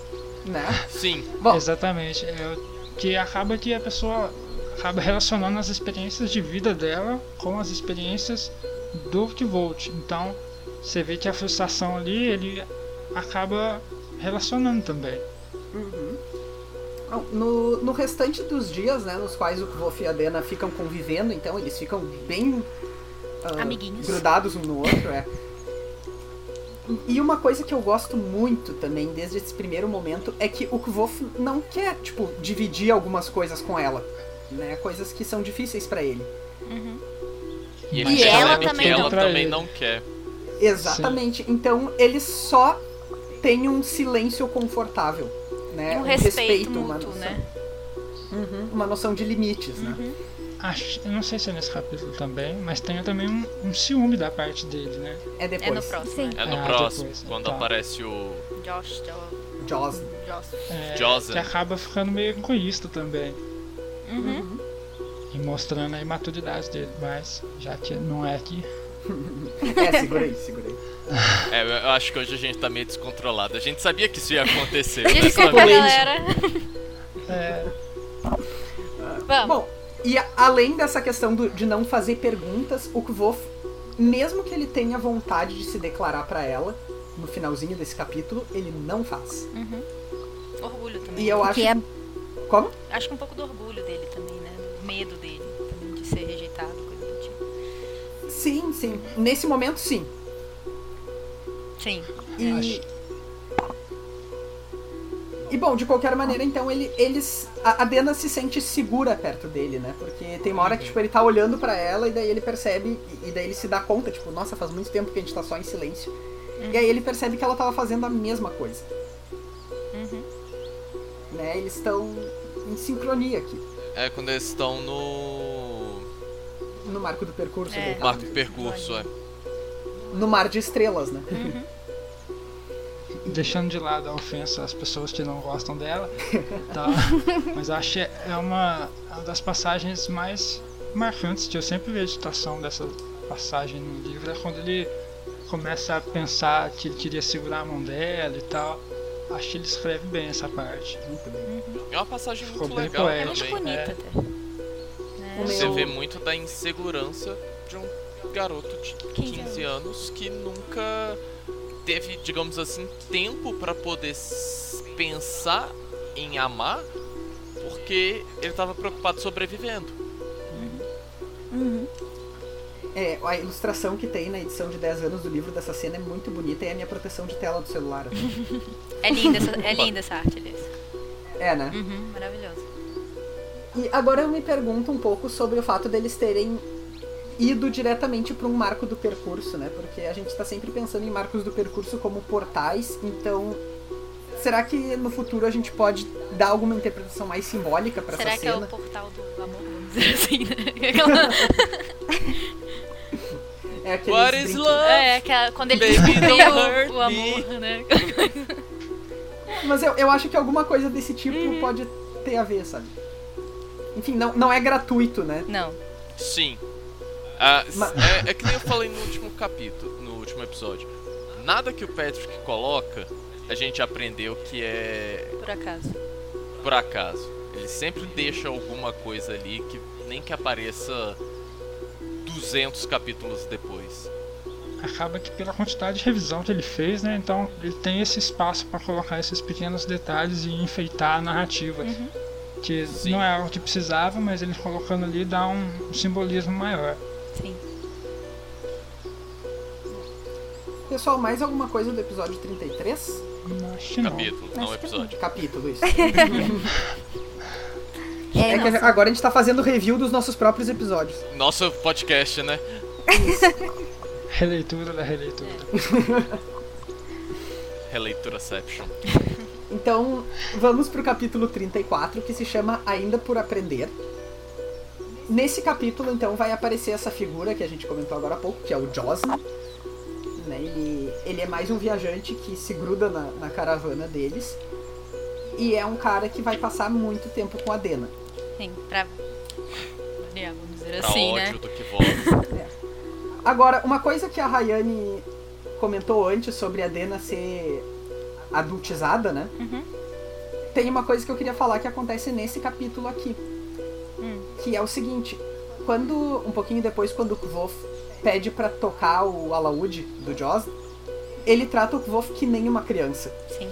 Speaker 1: né?
Speaker 2: Sim,
Speaker 1: Bom,
Speaker 5: exatamente. É, que acaba que a pessoa acaba relacionando as experiências de vida dela com as experiências do Volt. Então, você vê que a frustração ali, ele acaba relacionando também.
Speaker 1: Bom, No, no restante dos dias, né, nos quais o Kvof e a Dena ficam convivendo, então eles ficam bem ah,
Speaker 3: Amiguinhos.
Speaker 1: grudados um no outro, é. E uma coisa que eu gosto muito também, desde esse primeiro momento, é que o Kvof não quer, tipo, dividir algumas coisas com ela. Né? Coisas que são difíceis pra ele.
Speaker 2: e,
Speaker 5: Mas
Speaker 2: ele
Speaker 3: ela
Speaker 2: percebe
Speaker 3: também não.
Speaker 2: ela
Speaker 5: Pra
Speaker 2: também não quer.
Speaker 1: Exatamente. Então ele só tem um silêncio confortável. Né?
Speaker 3: um respeito,
Speaker 1: uma
Speaker 3: mútuo,
Speaker 1: noção,
Speaker 3: né?
Speaker 1: Uhum, uma noção de limites, né?
Speaker 5: Acho, eu não sei se é nesse capítulo também, mas tem também um, um ciúme da parte dele, né?
Speaker 1: É
Speaker 3: É
Speaker 1: depois.
Speaker 3: no próximo.
Speaker 4: Sim.
Speaker 3: né?
Speaker 2: É no
Speaker 5: Ah,
Speaker 2: próximo,
Speaker 5: depois,
Speaker 2: quando
Speaker 5: tá.
Speaker 2: aparece o.
Speaker 3: Josh, Jo-
Speaker 1: Jaws.
Speaker 3: Joss.
Speaker 5: É, que acaba ficando meio egoísta também.
Speaker 3: Uhum.
Speaker 5: E mostrando a imaturidade dele, mas já que não é aqui.
Speaker 1: É, segura aí, segura aí.
Speaker 2: É, eu acho que hoje a gente tá meio descontrolado. A gente sabia que isso ia acontecer.
Speaker 3: Desculpa, galera.
Speaker 5: É,
Speaker 3: Vamos.
Speaker 1: Bom, e a- além dessa questão do- de não fazer perguntas, o Kvof, mesmo que ele tenha vontade de se declarar pra ela, no finalzinho desse capítulo, ele não faz.
Speaker 3: Orgulho também.
Speaker 1: E eu acho.
Speaker 4: que é
Speaker 1: Como?
Speaker 3: Acho que um pouco do orgulho dele também, né? Do medo dele também de ser rejeitado.
Speaker 1: Sim, sim. Nesse momento, sim.
Speaker 3: Sim.
Speaker 1: E.
Speaker 5: Acho.
Speaker 1: E bom, de qualquer maneira, então ele, eles. A, a Dena se sente segura perto dele, né? Porque tem uma hora que tipo, ele tá olhando pra ela e daí ele percebe. E, e daí ele se dá conta, tipo, nossa, faz muito tempo que a gente tá só em silêncio. E aí ele percebe que ela tava fazendo a mesma coisa. né? Eles estão em sincronia aqui.
Speaker 2: É quando eles estão no.
Speaker 1: No marco do percurso
Speaker 3: É.
Speaker 2: Marco do percurso, é.
Speaker 1: No mar de estrelas, né?
Speaker 5: deixando de lado a ofensa às pessoas que não gostam dela, tá? mas acho que é uma, uma das passagens mais marcantes que eu sempre vejo a situação dessa passagem no livro é quando ele começa a pensar que ele queria segurar a mão dela e tal. Acho que ele escreve bem essa parte.
Speaker 1: Muito bem.
Speaker 2: É uma passagem
Speaker 5: Ficou
Speaker 2: muito
Speaker 5: bem
Speaker 2: legal
Speaker 3: É
Speaker 5: poético.
Speaker 3: muito
Speaker 2: também.
Speaker 3: bonita
Speaker 5: É.
Speaker 3: até.
Speaker 1: O
Speaker 2: Você vê muito da insegurança de um garoto de
Speaker 3: 15
Speaker 2: 15 anos que nunca teve, digamos assim, tempo pra poder pensar em amar porque ele tava preocupado sobrevivendo.
Speaker 4: Uhum.
Speaker 1: É, a ilustração que tem na edição de 10 anos do livro dessa cena é muito bonita e é a minha proteção de tela do celular.
Speaker 3: É linda, essa, é linda essa arte, aliás.
Speaker 1: É, né?
Speaker 3: Uhum, maravilhosa.
Speaker 1: E agora eu me pergunto um pouco sobre o fato deles terem ido diretamente para um marco do percurso, né? Porque a gente está sempre pensando em marcos do percurso como portais, então será que no futuro a gente pode dar alguma interpretação mais simbólica para essa
Speaker 3: Será que é
Speaker 1: cena?
Speaker 3: o portal do amor, vamos dizer assim, né? Aquela-
Speaker 1: É aqueles
Speaker 2: What is love?
Speaker 3: É, aquela, quando ele
Speaker 2: don't hurt
Speaker 3: o amor, né?
Speaker 1: Mas eu, eu acho que alguma coisa desse tipo
Speaker 3: Uhum.
Speaker 1: pode ter a ver, sabe? Enfim, não, não é gratuito, né?
Speaker 3: Não.
Speaker 2: Sim. Ah, é, é que nem eu falei no último capítulo, no último episódio. Nada que o Patrick coloca, a gente aprendeu que é
Speaker 3: Por acaso.
Speaker 2: por acaso. Ele sempre deixa alguma coisa ali que nem que apareça 200 capítulos depois.
Speaker 5: Acaba que pela quantidade de revisão que ele fez, né? Então ele tem esse espaço para colocar esses pequenos detalhes e enfeitar a narrativa. Que
Speaker 2: Sim.
Speaker 5: não é algo que precisava, mas ele colocando ali dá um simbolismo maior.
Speaker 3: Sim.
Speaker 1: Pessoal, mais alguma coisa do episódio 33?
Speaker 5: Acho não.
Speaker 2: Capítulo, não
Speaker 4: que
Speaker 2: episódio.
Speaker 1: Capítulo, isso.
Speaker 4: É,
Speaker 1: É que
Speaker 4: não,
Speaker 1: agora a gente tá fazendo review dos nossos próprios episódios.
Speaker 2: Nosso podcast, né?
Speaker 5: Releitura da releitura.
Speaker 2: Releitura-ception.
Speaker 1: Então, vamos pro capítulo 34, que se chama Ainda por Aprender. Nesse capítulo, então, vai aparecer essa figura que a gente comentou agora há pouco, que é o Josna. Né? Ele, ele é mais um viajante que se gruda na, na caravana deles. E é um cara que vai passar muito tempo com a Dena.
Speaker 3: Sim, pra vamos dizer
Speaker 2: Pra
Speaker 3: assim,
Speaker 2: ódio
Speaker 3: né?
Speaker 2: do que volta.
Speaker 1: Agora, uma coisa que a Rayane comentou antes sobre a Dena ser adultizada, né?
Speaker 3: Uhum.
Speaker 1: Tem uma coisa que eu queria falar que acontece nesse capítulo aqui. Que é o seguinte, quando um pouquinho depois quando o Kvof pede pra tocar o alaúde do Joss, ele trata o Kvof que nem uma criança,
Speaker 3: Sim.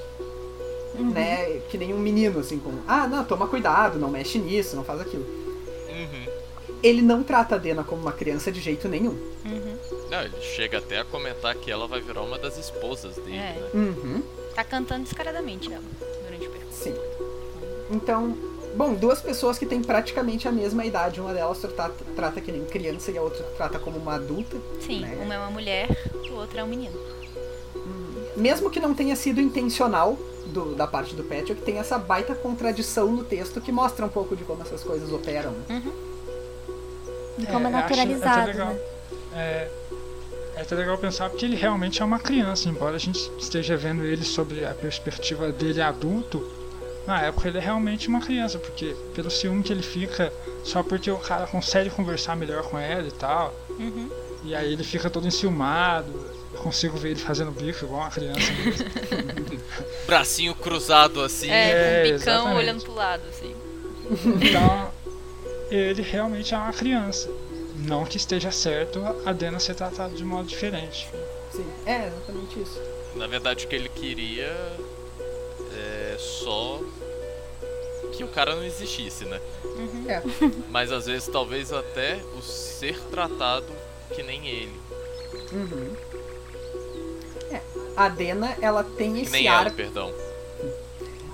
Speaker 1: né? Que nem um menino assim, como, ah, não, toma cuidado, não mexe nisso, não faz aquilo.
Speaker 2: Uhum.
Speaker 1: Ele não trata a Dena como uma criança de jeito nenhum.
Speaker 3: Uhum.
Speaker 2: Não, ele chega até a comentar que ela vai virar uma das esposas dele,
Speaker 3: É.
Speaker 2: né?
Speaker 1: Uhum.
Speaker 3: Tá cantando descaradamente ela durante o percurso.
Speaker 1: Sim. Então, bom, duas pessoas que têm praticamente a mesma idade. Uma delas trata, trata que nem criança e a outra trata como uma adulta.
Speaker 3: Sim,
Speaker 1: Né?
Speaker 3: uma é uma mulher, o outro é um menino.
Speaker 1: Mesmo que não tenha sido intencional do- da parte do Patrick, tem essa baita contradição no texto que mostra um pouco de como essas coisas operam. né?
Speaker 4: de como é,
Speaker 5: acho até
Speaker 4: naturalizado,
Speaker 5: legal.
Speaker 4: né?
Speaker 5: É, é até legal pensar porque ele realmente é uma criança, embora a gente esteja vendo ele sobre a perspectiva dele adulto. Na época ele é realmente uma criança, porque pelo ciúme que ele fica, só porque o cara consegue conversar melhor com ela e tal.
Speaker 3: Uhum.
Speaker 5: E aí ele fica todo enciumado. Eu consigo ver ele fazendo bico igual uma criança mesmo.
Speaker 2: Bracinho cruzado assim.
Speaker 3: É,
Speaker 5: É,
Speaker 3: com o bicão
Speaker 5: exatamente.
Speaker 3: olhando pro lado, assim.
Speaker 5: Então, ele realmente é uma criança. Não que esteja certo a Dena ser tratada de modo diferente.
Speaker 1: Sim, é exatamente isso.
Speaker 2: Na verdade, o que ele queria é só que o cara não existisse, né?
Speaker 1: É.
Speaker 2: Mas às vezes, talvez até o ser tratado que nem ele.
Speaker 1: Uhum. É, A Dena, ela tem
Speaker 2: Que
Speaker 1: esse
Speaker 2: nem
Speaker 1: ar
Speaker 2: ela, perdão.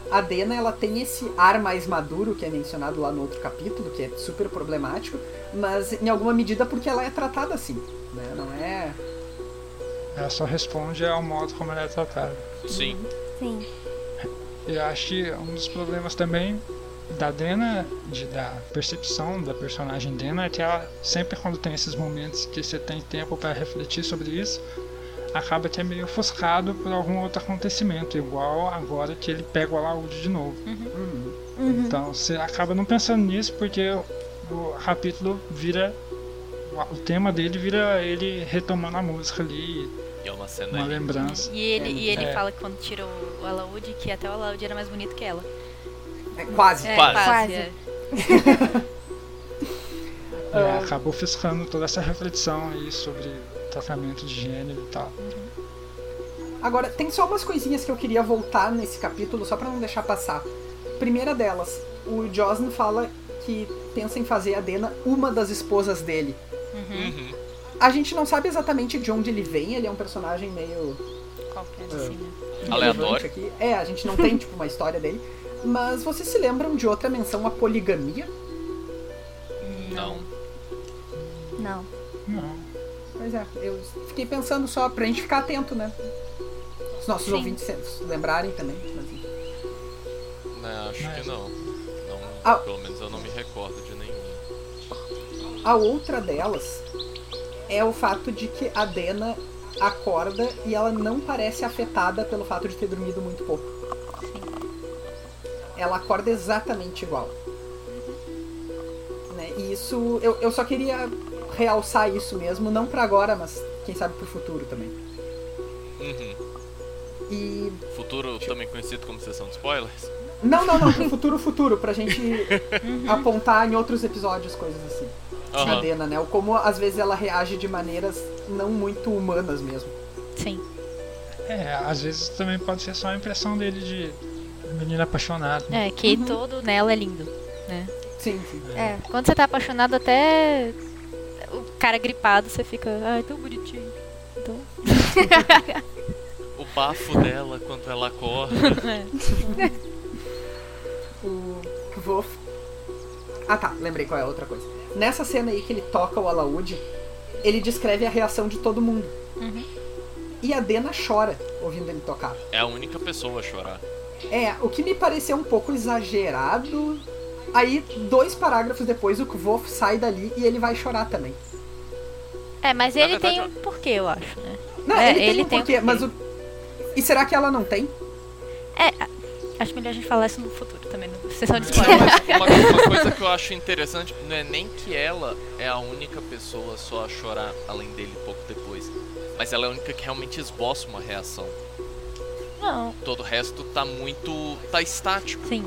Speaker 1: A Dena, ela tem esse ar mais maduro que é mencionado lá no outro capítulo, que é super problemático, mas em alguma medida porque ela é tratada assim, né? Não é...
Speaker 5: Ela só responde ao modo como ela é tratada.
Speaker 2: Sim.
Speaker 4: Sim.
Speaker 5: Eu acho que um dos problemas também da Dena, de, da percepção da personagem Dena, é que ela sempre quando tem esses momentos que você tem tempo para refletir sobre isso, acaba que é meio ofuscado por algum outro acontecimento, igual agora que ele pega o alaúde de novo.
Speaker 4: Uhum.
Speaker 5: Então você acaba não pensando nisso porque o, capítulo vira. O, tema dele vira ele retomando a música ali,
Speaker 2: E é uma cena
Speaker 5: uma
Speaker 2: linda.
Speaker 5: lembrança.
Speaker 3: E ele, e ele
Speaker 5: É.
Speaker 3: fala que quando tirou o alaúde, que até o alaúde era mais bonito que ela.
Speaker 1: É, quase.
Speaker 3: É,
Speaker 2: Quase.
Speaker 3: quase.
Speaker 4: Quase.
Speaker 3: é.
Speaker 5: É, acabou ofuscando toda essa reflexão aí sobre tratamento de gênero e tal.
Speaker 1: Agora, tem só umas coisinhas que eu queria voltar nesse capítulo, só pra não deixar passar. Primeira delas, o Josn fala que pensa em fazer a Dena uma das esposas dele.
Speaker 2: Uhum.
Speaker 1: A gente não sabe exatamente de onde ele vem, ele é um personagem meio
Speaker 3: Qualquer
Speaker 1: É.
Speaker 3: assim, né?
Speaker 2: Aleatório.
Speaker 1: aqui. É, a gente não tem, tipo, uma história dele. Mas vocês se lembram de outra menção à poligamia?
Speaker 2: Não.
Speaker 4: Não.
Speaker 5: Não.
Speaker 1: Pois é, eu fiquei pensando só pra gente ficar atento, né? Os nossos
Speaker 3: Sim.
Speaker 1: ouvintes se lembrarem também. mas.
Speaker 2: Não, acho
Speaker 5: Mas-
Speaker 2: que não. não
Speaker 1: Ah.
Speaker 2: Pelo menos eu não me recordo de nenhum.
Speaker 1: A outra delas é o fato de que a Dena acorda e ela não parece afetada pelo fato de ter dormido muito pouco. Ela acorda exatamente igual. Né? E isso, eu, eu só queria realçar isso mesmo, não pra agora, mas quem sabe pro futuro também.
Speaker 2: Uhum.
Speaker 1: E.
Speaker 2: Futuro também conhecido como sessão de spoilers.
Speaker 1: Não, não, não, pro futuro, futuro, pra gente apontar em outros episódios coisas assim. A
Speaker 2: Aham.
Speaker 1: Dena, né? O como às vezes ela reage de maneiras não muito humanas mesmo.
Speaker 3: Sim.
Speaker 5: É, às vezes também pode ser só a impressão dele de menina apaixonada.
Speaker 3: É, que todo nela é lindo, né?
Speaker 1: Sim, sim.
Speaker 4: É.
Speaker 3: Quando você tá apaixonado, até o cara gripado, você fica, ai, tão bonitinho. Então,
Speaker 2: O bafo dela quando ela acorda.
Speaker 3: é.
Speaker 1: O Wolf. Ah tá, lembrei qual é a outra coisa. Nessa cena aí que ele toca o alaúde, ele descreve a reação de todo mundo.
Speaker 3: Uhum.
Speaker 1: E a Dena chora ouvindo ele tocar.
Speaker 2: É a única pessoa a chorar.
Speaker 1: É, o que me pareceu um pouco exagerado. Aí, dois parágrafos depois, o Wolf sai dali e ele vai chorar também.
Speaker 3: É, mas ele
Speaker 2: verdade,
Speaker 3: tem um porquê, eu acho, né?
Speaker 1: Não,
Speaker 3: É,
Speaker 1: ele tem
Speaker 3: ele
Speaker 1: um
Speaker 3: tem um
Speaker 1: porquê,
Speaker 3: porquê.
Speaker 1: mas o. E será que ela não tem?
Speaker 3: É, acho melhor a gente falar isso no futuro também, sessão de spoiler.
Speaker 2: uma, uma coisa que eu acho interessante não é nem que ela é a única pessoa só a chorar além dele pouco depois. Mas ela é a única que realmente esboça uma reação.
Speaker 3: Não,
Speaker 2: Todo o resto tá muito. tá estático.
Speaker 3: sim.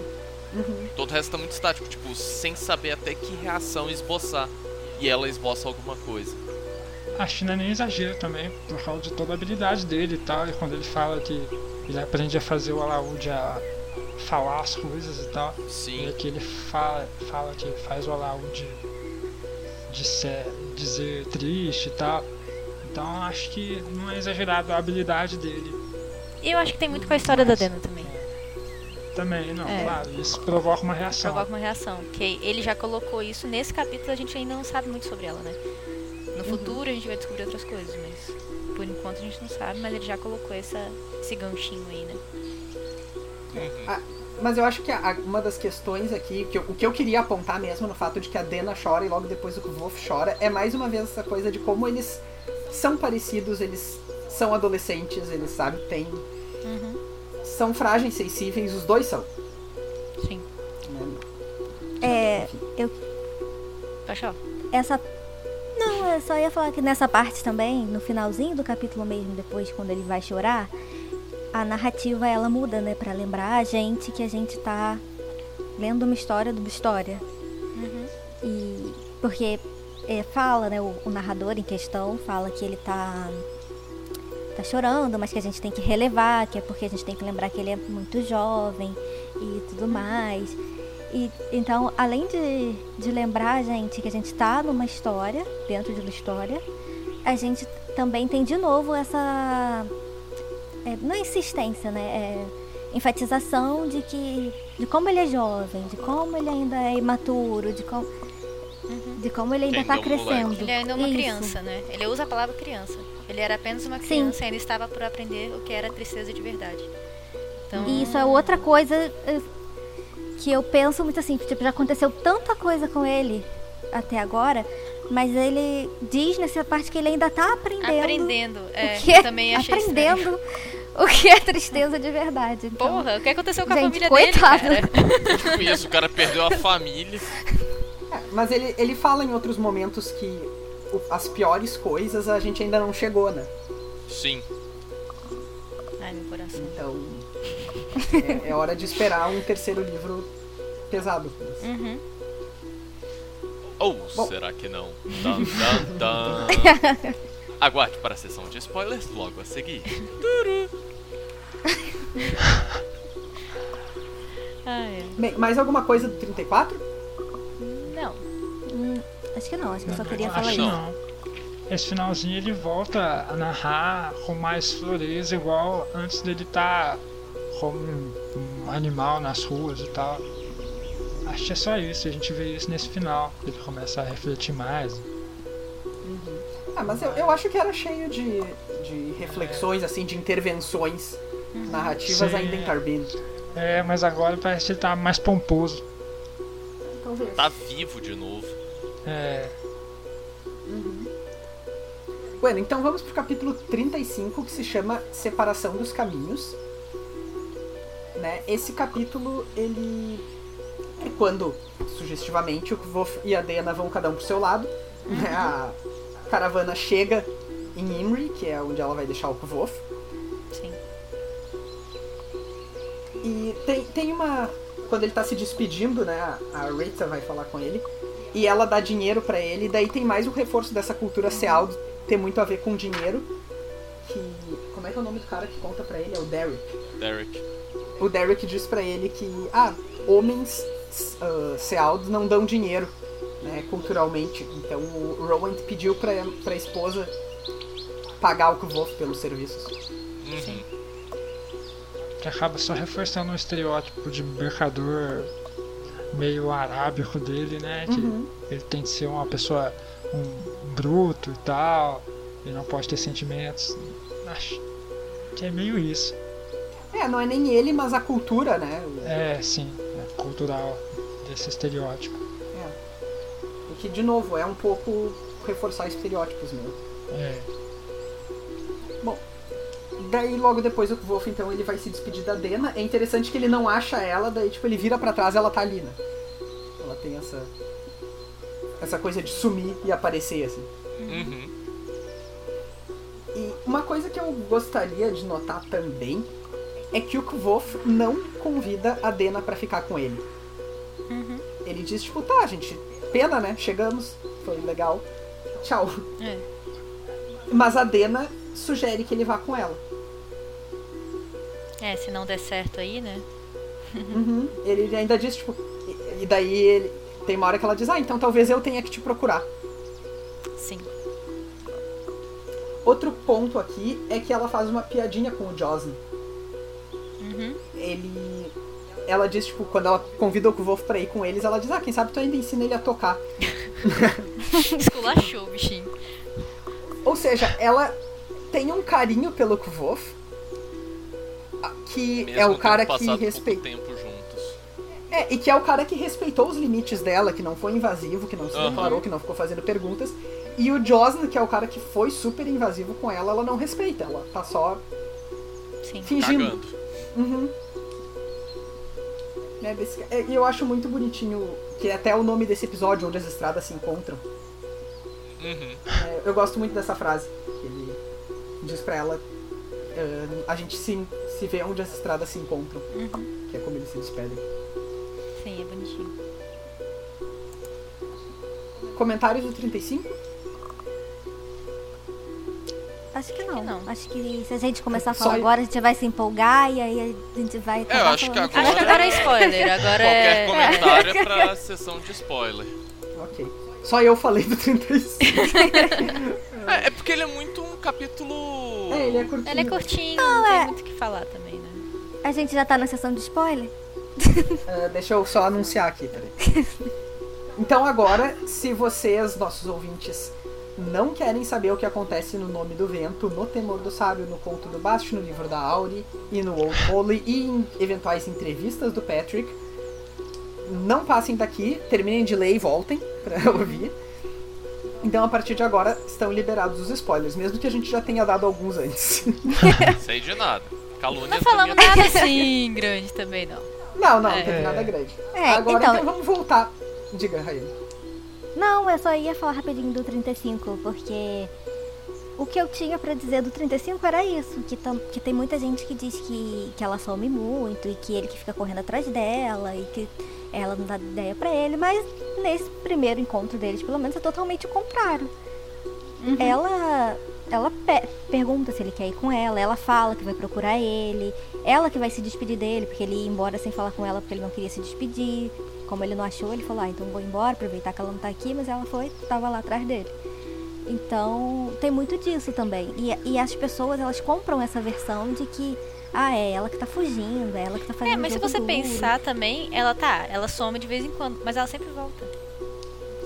Speaker 2: Todo o resto tá muito estático, tipo, sem saber até que reação esboçar. E ela esboça alguma coisa.
Speaker 5: A China nem exagero também, por causa de toda a habilidade dele e tal. E quando ele fala que ele aprende a fazer o alaúde a falar as coisas e tal. E
Speaker 2: Sim.
Speaker 5: aqui ele fala, fala que faz o alaúde de ser, dizer triste e tal. Então acho que não é exagerado a habilidade dele.
Speaker 3: E eu acho que tem muito com a história da Dena também.
Speaker 5: Também, não,
Speaker 3: É.
Speaker 5: claro, isso provoca uma reação.
Speaker 3: Provoca uma reação. Que ele já colocou isso nesse capítulo, a gente ainda não sabe muito sobre ela, né? No futuro a gente vai descobrir outras coisas, mas por enquanto a gente não sabe, mas ele já colocou essa, esse ganchinho aí, né?
Speaker 1: Mas eu acho que a- a- uma das questões aqui, que eu- o que eu queria apontar mesmo no fato de que a Dena chora e logo depois o Wolf chora, é mais uma vez essa coisa de como eles são parecidos, eles são adolescentes, eles, sabe, têm.
Speaker 3: Uhum.
Speaker 1: São frágeis, sensíveis, os dois são.
Speaker 3: Sim.
Speaker 1: né?
Speaker 4: É,
Speaker 1: Enfim.
Speaker 3: Pode falar.
Speaker 4: essa. Não, eu só ia falar que nessa parte também, no finalzinho do capítulo mesmo, depois quando ele vai chorar, a narrativa ela muda, né? Pra lembrar a gente que a gente tá lendo uma história de uma história.
Speaker 3: Uhum.
Speaker 4: E porque é, fala, né, o, o narrador em questão fala que ele tá tá chorando, mas que a gente tem que relevar, que é porque a gente tem que lembrar que ele é muito jovem e tudo mais. E então, além de, de lembrar a gente que a gente tá numa história, dentro de uma história, a gente também tem de novo essa é, não é insistência, né? É enfatização de que de como ele é jovem, de como ele ainda é imaturo, de como de como ele ainda está
Speaker 2: ainda
Speaker 4: crescendo.
Speaker 3: Ele ainda é uma
Speaker 4: Isso.
Speaker 3: criança, né? Ele usa a palavra criança. Ele era apenas uma
Speaker 4: Sim.
Speaker 3: criança e ainda estava por aprender o que era tristeza de verdade. Então,
Speaker 4: E isso é outra coisa eh, que eu penso muito assim, tipo, já aconteceu tanta coisa com ele até agora, mas ele diz nessa parte que ele ainda tá aprendendo.
Speaker 3: aprendendo. É,
Speaker 4: o que é,
Speaker 3: também achei estranho.
Speaker 4: aprendendo o que é tristeza de verdade. Então,
Speaker 3: Porra, o que aconteceu com a
Speaker 4: Gente,
Speaker 3: família
Speaker 4: coitado.
Speaker 3: dele, cara?
Speaker 2: Tipo isso, o cara perdeu a família.
Speaker 1: É, mas ele, ele fala em outros momentos que o- as piores coisas a gente ainda não chegou, né?
Speaker 2: Sim.
Speaker 3: Ai, meu coração.
Speaker 1: Então é, é hora de esperar um terceiro livro pesado.
Speaker 3: Uhum.
Speaker 2: Ou
Speaker 1: Bom.
Speaker 2: será que não? Dun, dun, dun. Aguarde para a sessão de spoilers logo a seguir.
Speaker 3: Ai,
Speaker 1: Bem, mais alguma coisa do 34?
Speaker 3: não.
Speaker 4: hum, acho que não, acho que eu só queria
Speaker 5: Acho
Speaker 4: falar
Speaker 5: que
Speaker 4: isso.
Speaker 5: não. Esse finalzinho ele volta a narrar com mais floreza, igual antes dele estar como um, um animal nas ruas e tal. Acho que é só isso, a gente vê isso nesse final. Ele começa a refletir mais.
Speaker 1: Ah, mas eu, eu acho que era cheio de, de reflexões, assim, de intervenções narrativas
Speaker 5: Sim.
Speaker 1: ainda em Carbine.
Speaker 5: É, mas agora parece que ele tá mais pomposo.
Speaker 1: Talvez.
Speaker 2: Tá vivo de novo.
Speaker 5: É,
Speaker 1: Bueno, então vamos pro capítulo 35, que se chama Separação dos Caminhos. Né? Esse capítulo, ele é quando, sugestivamente, o Kvof e a Dena vão cada um pro seu lado. Né? A caravana chega em Imri, que é onde ela vai deixar o Kvof.
Speaker 3: Sim.
Speaker 1: E tem, tem uma. Quando ele tá se despedindo, né? a- Rita vai falar com ele. E ela dá dinheiro pra ele. E daí tem mais o reforço dessa cultura Seal ter muito a ver com dinheiro. Que. Como é que é o nome do cara que conta pra ele? É o Derek.
Speaker 2: Derek.
Speaker 1: O Derek diz pra ele que. Ah, homens uh, Sealdos não dão dinheiro, né? Culturalmente. Então o Rowan pediu pra, pra esposa pagar o Kvof pelos serviços.
Speaker 2: Uhum.
Speaker 5: que acaba só reforçando o estereótipo de mercador meio arábico dele, né? Que
Speaker 1: Uhum.
Speaker 5: ele tem que ser uma pessoa um bruto e tal, ele não pode ter sentimentos. Acho que é meio isso.
Speaker 1: É, não é nem ele, mas a cultura, né?
Speaker 5: É, sim, cultural desse estereótipo.
Speaker 1: O que, de novo, é um pouco reforçar estereótipos mesmo.
Speaker 5: É,
Speaker 1: Daí, logo depois, o Wolf, então, ele vai se despedir da Dena. É interessante que ele não acha ela, daí, tipo, ele vira pra trás e ela tá ali, né? Ela tem essa... Essa coisa de sumir e aparecer, assim.
Speaker 2: Uhum.
Speaker 1: E uma coisa que eu gostaria de notar também é que o Kvof não convida a Dena pra ficar com ele. Ele diz, tipo, tá, gente, pena, né? Chegamos, foi legal. Tchau.
Speaker 3: É.
Speaker 1: Mas a Dena sugere que ele vá com ela.
Speaker 3: É, se não der certo aí, né?
Speaker 1: Uhum. Ele ainda diz, tipo, e, daí ele, tem uma hora que ela diz, ah, então talvez eu tenha que te procurar.
Speaker 3: Sim.
Speaker 1: Outro ponto aqui é que ela faz uma piadinha com o Joslin.
Speaker 3: Uhum.
Speaker 1: Ele. Ela diz, tipo, quando ela convida o Kvolf pra ir com eles, ela diz, ah, quem sabe tu ainda ensina ele a tocar.
Speaker 3: Esculachou o bichinho.
Speaker 1: Ou seja, ela tem um carinho pelo Kvolf, que
Speaker 2: Mesmo
Speaker 1: é o cara que respeita. É, e que é o cara que respeitou os limites dela, que não foi invasivo, que não se declarou, que não ficou fazendo perguntas. E o Joslin, que é o cara que foi super invasivo com ela, ela não respeita. Ela tá só
Speaker 3: Sim.
Speaker 1: fingindo.
Speaker 2: Cagando.
Speaker 1: Uhum. É, desse- é, E eu acho muito bonitinho, que é até o nome desse episódio, onde as estradas se encontram.
Speaker 2: Uhum.
Speaker 1: É, eu gosto muito dessa frase. Que ele diz pra ela: é, a gente se, se vê onde as estradas se encontram.
Speaker 3: Uhum.
Speaker 1: Que é como eles se despedem.
Speaker 3: Sim, é bonitinho.
Speaker 1: Comentários do 35?
Speaker 4: Acho que não.
Speaker 3: não.
Speaker 4: Acho que se a gente começar a
Speaker 1: Só
Speaker 4: falar
Speaker 1: eu-
Speaker 4: agora, a gente vai se empolgar e aí a gente vai.
Speaker 2: É, eu acho que agora-
Speaker 3: Acho que agora é spoiler. Agora
Speaker 2: Qualquer
Speaker 3: é.
Speaker 2: comentário é pra sessão de spoiler.
Speaker 1: Ok. Só eu falei do 35.
Speaker 2: É, é porque ele é muito um capítulo.
Speaker 1: é, ele é curtinho.
Speaker 3: Ele é curtinho, não, tem
Speaker 4: é.
Speaker 3: muito o que falar também, né?
Speaker 4: A gente já tá na sessão de spoiler?
Speaker 1: Ah, deixa eu só anunciar aqui, peraí. Então agora, se vocês, nossos ouvintes, não querem saber o que acontece no Nome do Vento, no Temor do Sábio, no Conto do Bast, no livro da Auri e no Old Holy e em eventuais entrevistas do Patrick. Não passem daqui, terminem de ler e voltem pra ouvir. Então, a partir de agora, estão liberados os spoilers, mesmo que a gente já tenha dado alguns antes.
Speaker 2: Sei de nada. Calúnia
Speaker 3: Não falamos nada assim grande também, não.
Speaker 1: Não, não,
Speaker 3: É.
Speaker 1: não teve nada grande.
Speaker 4: É,
Speaker 1: agora,
Speaker 4: então-
Speaker 1: então, vamos voltar. Diga, Raíla.
Speaker 4: Não, eu só ia falar rapidinho do 35, porque o que eu tinha pra dizer do 35 era isso, que, tam- que tem muita gente que diz que, que ela some muito e que ele que fica correndo atrás dela e que ela não dá ideia pra ele, mas nesse primeiro encontro deles, pelo menos, é totalmente o contrário. Ela ela pe- pergunta se ele quer ir com ela, ela fala que vai procurar ele, ela que vai se despedir dele, porque ele ia embora sem falar com ela porque ele não queria se despedir. Como ele não achou, ele falou, ah, então vou embora, aproveitar que ela não tá aqui, mas ela foi, tava lá atrás dele. Então, tem muito disso também. E, e as pessoas, elas compram essa versão de que, ah, é ela que tá fugindo, é ela que tá fazendo
Speaker 3: É, mas se você
Speaker 4: duro.
Speaker 3: pensar também, ela tá, ela some de vez em quando, mas ela sempre volta.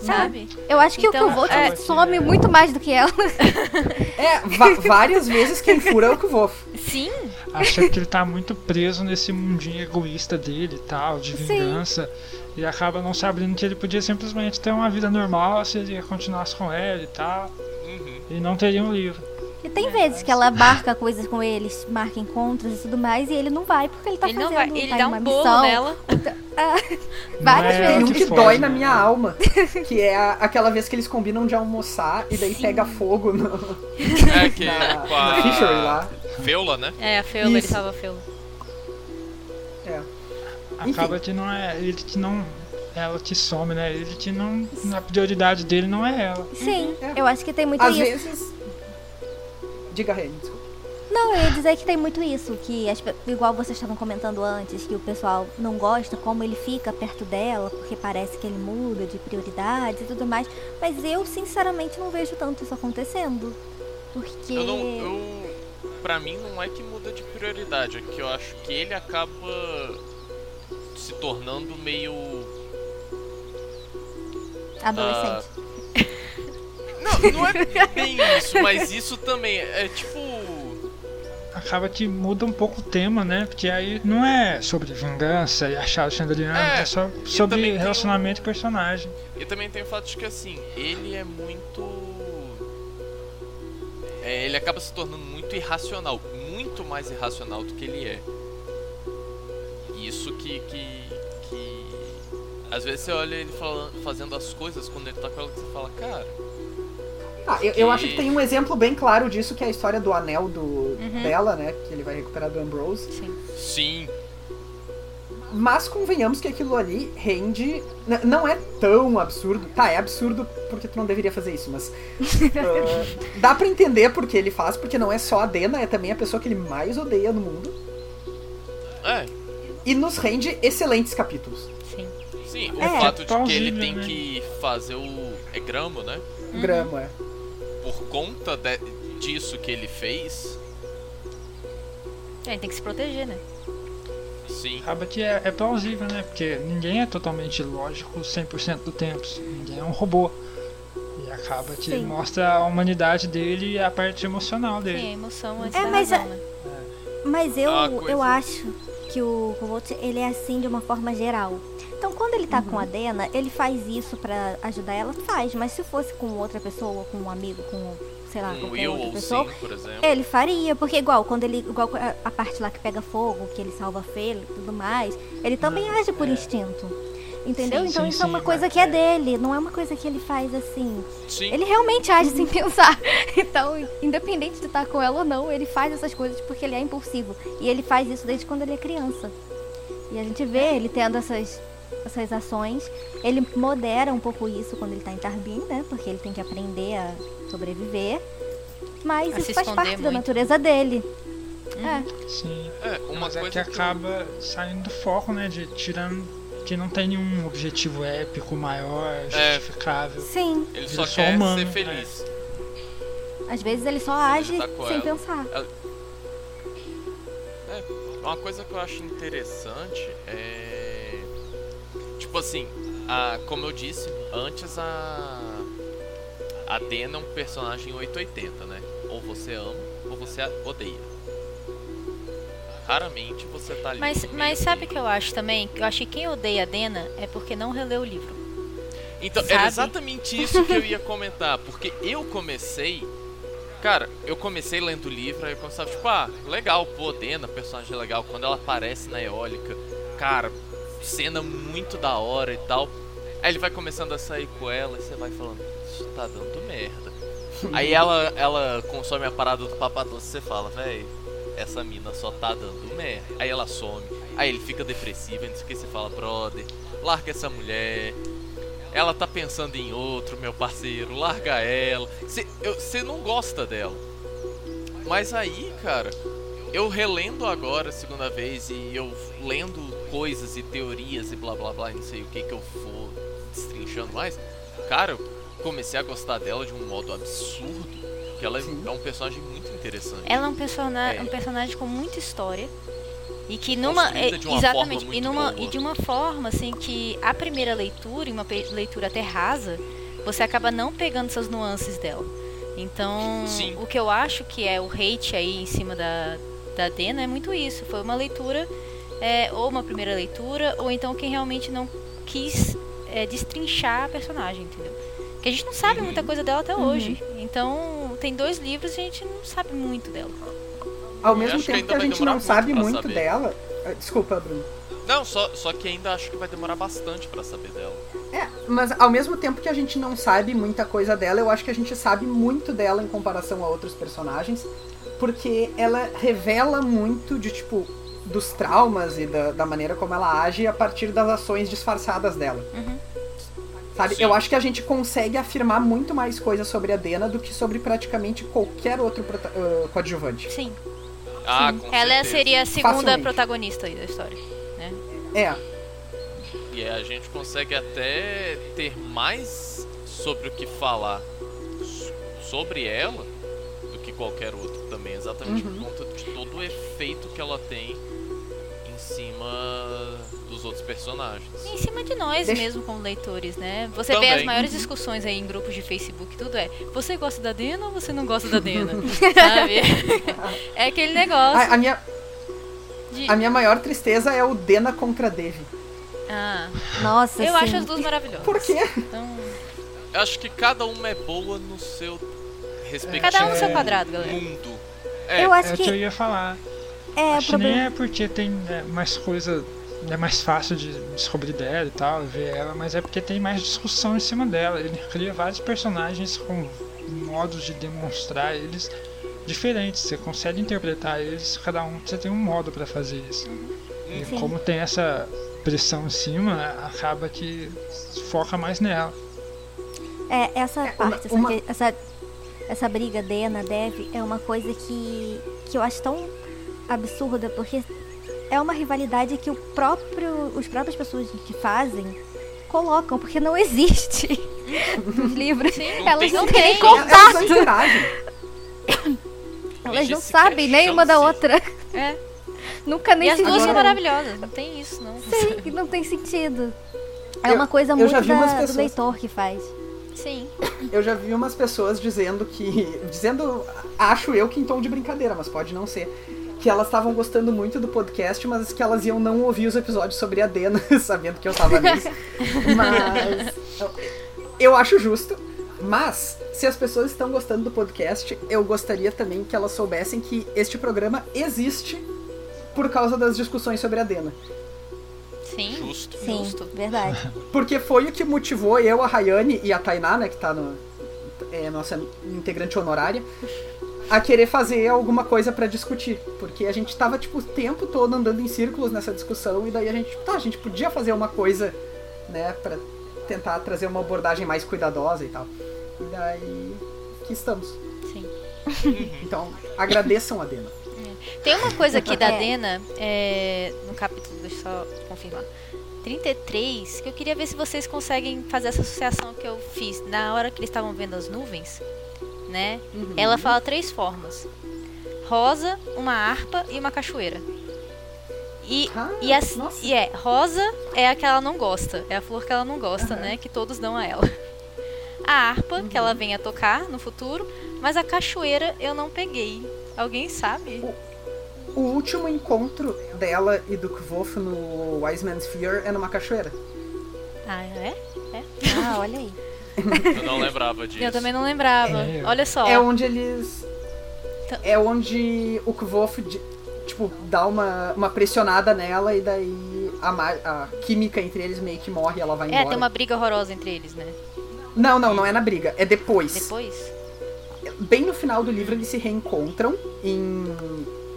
Speaker 3: Sabe?
Speaker 4: Eu acho que
Speaker 3: Então,
Speaker 4: o Kvolt
Speaker 3: é-
Speaker 4: some muito mais do que ela.
Speaker 1: É, várias vezes quem fura é o Kvof.
Speaker 3: Sim,
Speaker 5: Acha que ele tá muito preso nesse mundinho egoísta dele e tal, de
Speaker 4: Sim.
Speaker 5: vingança. E acaba não sabendo que ele podia simplesmente ter uma vida normal se ele continuasse com ela e tal.
Speaker 2: Uhum.
Speaker 5: E não teria um livro.
Speaker 4: E tem vezes que ela marca coisas com eles, marca encontros e tudo mais, e ele não vai porque ele tá
Speaker 3: ele não
Speaker 4: fazendo
Speaker 3: vai, ele
Speaker 4: tá
Speaker 3: dá
Speaker 4: uma
Speaker 3: um bolo
Speaker 4: missão.
Speaker 3: nela.
Speaker 4: Várias
Speaker 5: Não é
Speaker 1: Tem
Speaker 5: ela
Speaker 1: um
Speaker 4: vezes.
Speaker 1: que dói na minha alma, que é a- aquela vez que eles combinam de almoçar e daí pega fogo no,
Speaker 2: É que
Speaker 1: na,
Speaker 2: com a
Speaker 1: na Fishery lá.
Speaker 2: Feula, né?
Speaker 3: É, a Feula, ele
Speaker 1: Isso.
Speaker 3: salva a Feula.
Speaker 1: É.
Speaker 5: Acaba que não é ele que não. Ela que some, né? Ele que não. A prioridade dele não é ela.
Speaker 4: Sim,
Speaker 1: É.
Speaker 4: eu acho que tem muito
Speaker 1: Às
Speaker 4: isso.
Speaker 1: vezes. Diga, Reni, desculpa.
Speaker 4: Não, eu ia dizer que tem muito isso, que as igual vocês estavam comentando antes, que o pessoal não gosta como ele fica perto dela, porque parece que ele muda de prioridades e tudo mais. Mas eu, sinceramente, não vejo tanto isso acontecendo. Porque.
Speaker 2: Eu não. Eu, pra mim não é que muda de prioridade, é que eu acho que ele acaba se tornando meio.
Speaker 4: Adolescente.
Speaker 2: Não, não é bem isso, mas isso também é tipo.
Speaker 5: Acaba que muda um pouco o tema, né? Porque aí não é sobre vingança e achar o Chandeliano,
Speaker 2: É,
Speaker 5: é, só sobre
Speaker 2: tem
Speaker 5: relacionamento e personagem.
Speaker 2: E também tem o fato de que assim, ele é muito. É, ele acaba se tornando muito irracional, muito mais irracional do que ele é. Isso que. que, que... Às vezes você olha ele falando, fazendo as coisas quando ele tá com ela que você fala, cara.
Speaker 1: Ah, eu, eu
Speaker 2: Que-
Speaker 1: acho que tem um exemplo bem claro disso, que é a história do anel do, dela, né? Que ele vai recuperar do Ambrose.
Speaker 3: Sim.
Speaker 2: Sim,
Speaker 1: Mas convenhamos que aquilo ali rende. n- Não é tão absurdo. Tá, é absurdo porque tu não deveria fazer isso, mas. ah, dá pra entender porque ele faz, porque não é só a Dena, é também a pessoa que ele mais odeia no mundo.
Speaker 2: é.
Speaker 1: E nos rende excelentes capítulos.
Speaker 3: Sim.
Speaker 2: Sim, o
Speaker 4: É,
Speaker 2: fato de que ele tem
Speaker 5: né?
Speaker 2: que fazer o. É gramo, né?
Speaker 1: Grama, é.
Speaker 2: Por conta de- disso que ele fez.
Speaker 3: É, ele tem que se proteger, né?
Speaker 2: Sim.
Speaker 5: Acaba que é, é plausível, né? Porque ninguém é totalmente lógico 100% do tempo. Ninguém é um robô. E acaba que
Speaker 4: Sim.
Speaker 5: mostra a humanidade dele e a parte emocional
Speaker 3: Sim,
Speaker 5: dele.
Speaker 3: a emoção antes
Speaker 4: É,
Speaker 3: da
Speaker 4: mas
Speaker 3: razão,
Speaker 4: é-
Speaker 3: né?
Speaker 4: Mas eu,
Speaker 2: Ah,
Speaker 4: eu acho que o Kvolt, ele é assim de uma forma geral. Então, quando ele tá com a Dena, ele faz isso pra ajudar ela? Faz. Mas se fosse com outra pessoa, com um amigo, com, sei lá,
Speaker 2: Um
Speaker 4: qualquer
Speaker 2: Will
Speaker 4: outra
Speaker 2: ou
Speaker 4: pessoa,
Speaker 2: Sim, por exemplo.
Speaker 4: Ele faria, porque igual quando ele. Igual a- a parte lá que pega fogo, que ele salva a Fela e tudo mais, ele também age por instinto. Entendeu?
Speaker 5: Sim,
Speaker 4: então
Speaker 5: sim,
Speaker 4: isso é uma
Speaker 5: sim,
Speaker 4: coisa
Speaker 5: mas
Speaker 4: que é
Speaker 5: é.
Speaker 4: dele, não é uma coisa que ele faz assim.
Speaker 2: Sim.
Speaker 4: Ele realmente age sem pensar. Então, independente de estar com ela ou não, ele faz essas coisas porque ele é impulsivo. E ele faz isso desde quando ele é criança. E a gente vê ele tendo essas, essas ações. Ele modera um pouco isso quando ele tá em Tarbin, né? Porque ele tem que aprender a sobreviver. Mas
Speaker 3: A
Speaker 4: isso faz parte da
Speaker 3: muito.
Speaker 4: natureza dele. É.
Speaker 5: Sim.
Speaker 2: É, uma
Speaker 5: Mas é
Speaker 2: coisa
Speaker 5: que
Speaker 2: que
Speaker 5: acaba saindo do foco, né? De tirando que não tem nenhum objetivo épico maior,
Speaker 2: É.
Speaker 5: justificável.
Speaker 4: Sim,
Speaker 2: Ele
Speaker 5: Ele
Speaker 2: só
Speaker 5: é só
Speaker 2: quer
Speaker 5: humano,
Speaker 2: ser feliz.
Speaker 4: às vezes ele só
Speaker 2: Quando
Speaker 4: age
Speaker 2: tá
Speaker 4: sem
Speaker 2: ela.
Speaker 4: pensar.
Speaker 2: Uma coisa que eu acho interessante é. Tipo assim, a, como eu disse, antes a. a Dena é um personagem 880, né? Ou você ama ou você odeia. Raramente você tá ali.
Speaker 3: Mas, mas sabe o que eu acho também? Eu acho que quem odeia a Dena é porque não releu o livro.
Speaker 2: Então,
Speaker 3: sabe?
Speaker 2: era exatamente isso que eu ia comentar, porque eu comecei. Cara, eu comecei lendo o livro, aí eu começava, tipo, ah, legal, pô, Dena, personagem legal, quando ela aparece na eólica, cara, cena muito da hora e tal. Aí ele vai começando a sair com ela e você vai falando, isso tá dando merda. Aí ela, ela consome a parada do papadoce e você fala, véi, essa mina só tá dando merda. Aí ela some, aí ele fica depressivo, o que você fala, brother, larga essa mulher. Ela tá pensando em outro, meu parceiro, larga ela. Você não gosta dela. Mas aí, cara, eu relendo agora a segunda vez e eu lendo coisas e teorias e blá blá blá, não sei o que que eu for destrinchando mais. Cara, eu comecei a gostar dela de um modo absurdo. Que ela é-
Speaker 1: Sim.
Speaker 2: é um personagem muito interessante.
Speaker 3: Ela é um, persona
Speaker 2: É.
Speaker 3: um personagem com muita história. E que numa. É,
Speaker 2: de uma
Speaker 3: exatamente.
Speaker 2: forma
Speaker 3: e, numa,
Speaker 2: boa.
Speaker 3: e de uma forma, assim, que a primeira leitura, e uma leitura até rasa, você acaba não pegando essas nuances dela. Então,
Speaker 2: Sim.
Speaker 3: o que eu acho que é o hate aí em cima da, da Dena é muito isso. Foi uma leitura, é, ou uma primeira leitura, ou então quem realmente não quis é, destrinchar a personagem, entendeu? Porque a gente não sabe muita coisa dela até hoje. Então, tem dois livros e a gente não sabe muito dela.
Speaker 1: Ao
Speaker 2: Eu
Speaker 1: mesmo
Speaker 2: que
Speaker 1: tempo
Speaker 2: ainda
Speaker 1: que a gente não sabe muito
Speaker 2: saber.
Speaker 1: dela. Ah, Desculpa, Bruno.
Speaker 2: Não, só, só que ainda acho que vai demorar bastante pra saber dela.
Speaker 1: É, mas ao mesmo tempo que a gente não sabe muita coisa dela, eu acho que a gente sabe muito dela em comparação a outros personagens, porque ela revela muito de tipo dos traumas e da, da maneira como ela age a partir das ações disfarçadas dela.
Speaker 3: Uhum.
Speaker 1: Sabe?
Speaker 2: Sim.
Speaker 1: Eu acho que a gente consegue afirmar muito mais coisas sobre a Dena do que sobre praticamente qualquer outro ah, coadjuvante.
Speaker 3: Sim.
Speaker 2: Ah, com
Speaker 3: Ela
Speaker 2: certeza.
Speaker 3: seria a segunda
Speaker 1: Facilmente.
Speaker 3: protagonista aí da história. Né?
Speaker 1: É,
Speaker 2: E a gente consegue até ter mais sobre o que falar sobre ela do que qualquer outro também, exatamente
Speaker 1: Uhum.
Speaker 2: por conta de todo o efeito que ela tem em cima dos outros personagens.
Speaker 3: E em cima de nós
Speaker 1: Deixa-
Speaker 3: mesmo como leitores, né? Você vê as
Speaker 2: Também.
Speaker 3: maiores discussões aí em grupos de Facebook, tudo é, você gosta da Dena ou você não gosta da Dena? Sabe? É aquele negócio
Speaker 1: a, a minha,
Speaker 3: de...
Speaker 1: a minha maior tristeza é o Dena contra Devi.
Speaker 3: Ah,
Speaker 4: Nossa,
Speaker 3: eu
Speaker 4: sim.
Speaker 3: acho as duas maravilhosas.
Speaker 1: Por quê?
Speaker 3: Então,
Speaker 2: Eu acho que cada uma é boa no seu respectivo
Speaker 3: cada um no seu
Speaker 5: É.
Speaker 3: quadrado, galera.
Speaker 2: mundo. É,
Speaker 4: Eu
Speaker 5: É
Speaker 4: acho
Speaker 5: o que eu
Speaker 4: que
Speaker 5: ia falar.
Speaker 4: é o
Speaker 5: Acho que nem
Speaker 4: problema.
Speaker 5: é porque tem né, mais coisa. É mais fácil de descobrir dela e tal, ver ela, mas é porque tem mais discussão em cima dela. Ele cria vários personagens com modos de demonstrar eles diferentes. Você consegue interpretar eles, cada um você tem um modo pra fazer isso. E
Speaker 4: Sim.
Speaker 5: como tem essa pressão em cima, acaba que foca mais nela.
Speaker 4: É, essa
Speaker 1: uma-
Speaker 4: parte, essa,
Speaker 1: uma-
Speaker 4: que- essa, essa briga Dena, Dev, é uma coisa que, que eu acho tão absurda, porque é uma rivalidade que o próprio, os próprias pessoas que fazem colocam, porque não existe nos livros.
Speaker 2: Não
Speaker 4: Elas
Speaker 2: tem
Speaker 4: não têm
Speaker 3: Elas
Speaker 4: contato,
Speaker 1: não
Speaker 4: elas não
Speaker 2: sequer
Speaker 4: sabem nem uma da outra.
Speaker 3: É.
Speaker 4: Nunca nem
Speaker 3: E as
Speaker 4: se
Speaker 3: duas são maravilhosas, não tem isso, não.
Speaker 4: Sim, não tem sentido. É
Speaker 1: Eu-
Speaker 4: uma coisa
Speaker 1: eu
Speaker 4: muito da- do
Speaker 1: pessoas-
Speaker 4: leitor que faz.
Speaker 3: Sim.
Speaker 1: Eu já vi umas pessoas dizendo que. Dizendo, acho eu que em tom de brincadeira, mas pode não ser. Que elas estavam gostando muito do podcast, mas que elas iam não ouvir os episódios sobre a Dena, sabendo que eu tava nisso. Mas. eu- acho justo. Mas, se as pessoas estão gostando do podcast, eu gostaria também que elas soubessem que este programa existe por causa das discussões sobre a Dena.
Speaker 3: Sim.
Speaker 2: Justo.
Speaker 4: Sim,
Speaker 3: Justo.
Speaker 4: verdade.
Speaker 1: Porque foi o que motivou eu, a Rayane e a Tainá, né, que tá no. É nossa integrante honorária, a querer fazer alguma coisa pra discutir. Porque a gente tava, tipo, o tempo todo andando em círculos nessa discussão, e daí a gente, tipo, tá, a gente podia fazer uma coisa, né, pra tentar trazer uma abordagem mais cuidadosa e tal. E daí. aqui estamos.
Speaker 3: Sim.
Speaker 1: Então, agradeçam a Dena.
Speaker 3: Tem uma coisa aqui da
Speaker 4: É.
Speaker 3: Dena, é, no capítulo, deixa eu só confirmar. 33, que eu queria ver se vocês conseguem fazer essa associação que eu fiz na hora que eles estavam vendo as nuvens, né?
Speaker 1: Uhum.
Speaker 3: Ela fala três formas: rosa, uma harpa e uma cachoeira. E,
Speaker 1: Ah,
Speaker 3: e, as, e é, rosa é a que ela não gosta, é a flor que ela não gosta,
Speaker 1: Aham.
Speaker 3: né? Que todos dão a ela. a harpa, que ela vem a tocar no futuro, mas a cachoeira eu não peguei. Alguém sabe?
Speaker 1: O último encontro dela e do Kvof no Wise Man's Fear é numa cachoeira.
Speaker 3: Ah, é?
Speaker 4: Ah, olha aí.
Speaker 2: Eu não lembrava disso.
Speaker 3: Eu também não lembrava.
Speaker 5: É.
Speaker 3: Olha só.
Speaker 1: É onde eles.
Speaker 3: Então-
Speaker 1: É onde o Kvof, tipo, dá uma, uma pressionada nela e daí a, a química entre eles meio que morre e ela vai
Speaker 3: É,
Speaker 1: embora.
Speaker 3: tem uma briga horrorosa entre eles, né?
Speaker 1: Não, não, não é na briga. É depois.
Speaker 3: Depois.
Speaker 1: Bem no final do livro eles se reencontram em.